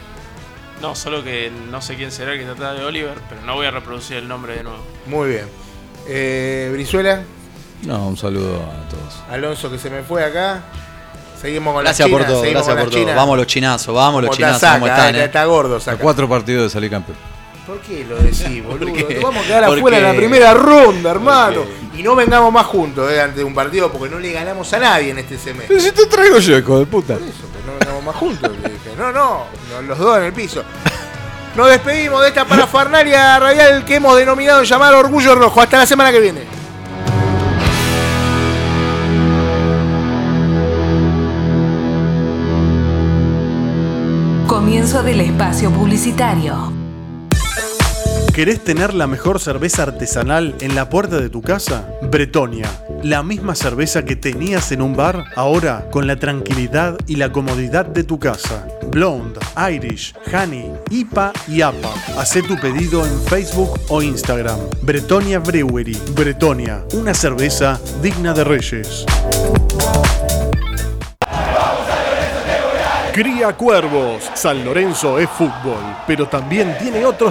No, solo que no sé quién será el que trata de Oliver, pero no voy a reproducir el nombre de nuevo.
Muy bien. Eh, Brizuela,
No, un saludo a todos.
Alonso que se me fue acá. Seguimos con
Gracias
la
por
China,
todo,
seguimos
gracias por todo.
China.
Vamos los chinazos, vamos los chinazos,
saca,
¿cómo están?
está,
eh?
está gordo,
A
saca.
cuatro partidos de salir campeón.
¿Por qué lo decís, boludo? Nos vamos a quedar
¿Por
afuera en la primera ronda, hermano. Y no vengamos más juntos eh, ante un partido porque no le ganamos a nadie en este semestre.
Pero si te traigo yo, hijo de puta.
Por eso, pues no vengamos más juntos. le dije. No, no, no, los dos en el piso. Nos despedimos de esta parafernalia radial que hemos denominado llamar Orgullo Rojo. Hasta la semana que viene.
Comienzo del espacio publicitario.
¿Querés tener la mejor cerveza artesanal en la puerta de tu casa? Bretonia. La misma cerveza que tenías en un bar, ahora con la tranquilidad y la comodidad de tu casa. Blonde, Irish, Honey, IPA y APA. Hacé tu pedido en Facebook o Instagram. Bretonia Brewery. Bretonia. Una cerveza digna de reyes.
Cría Cuervos. San Lorenzo es fútbol, pero también tiene otros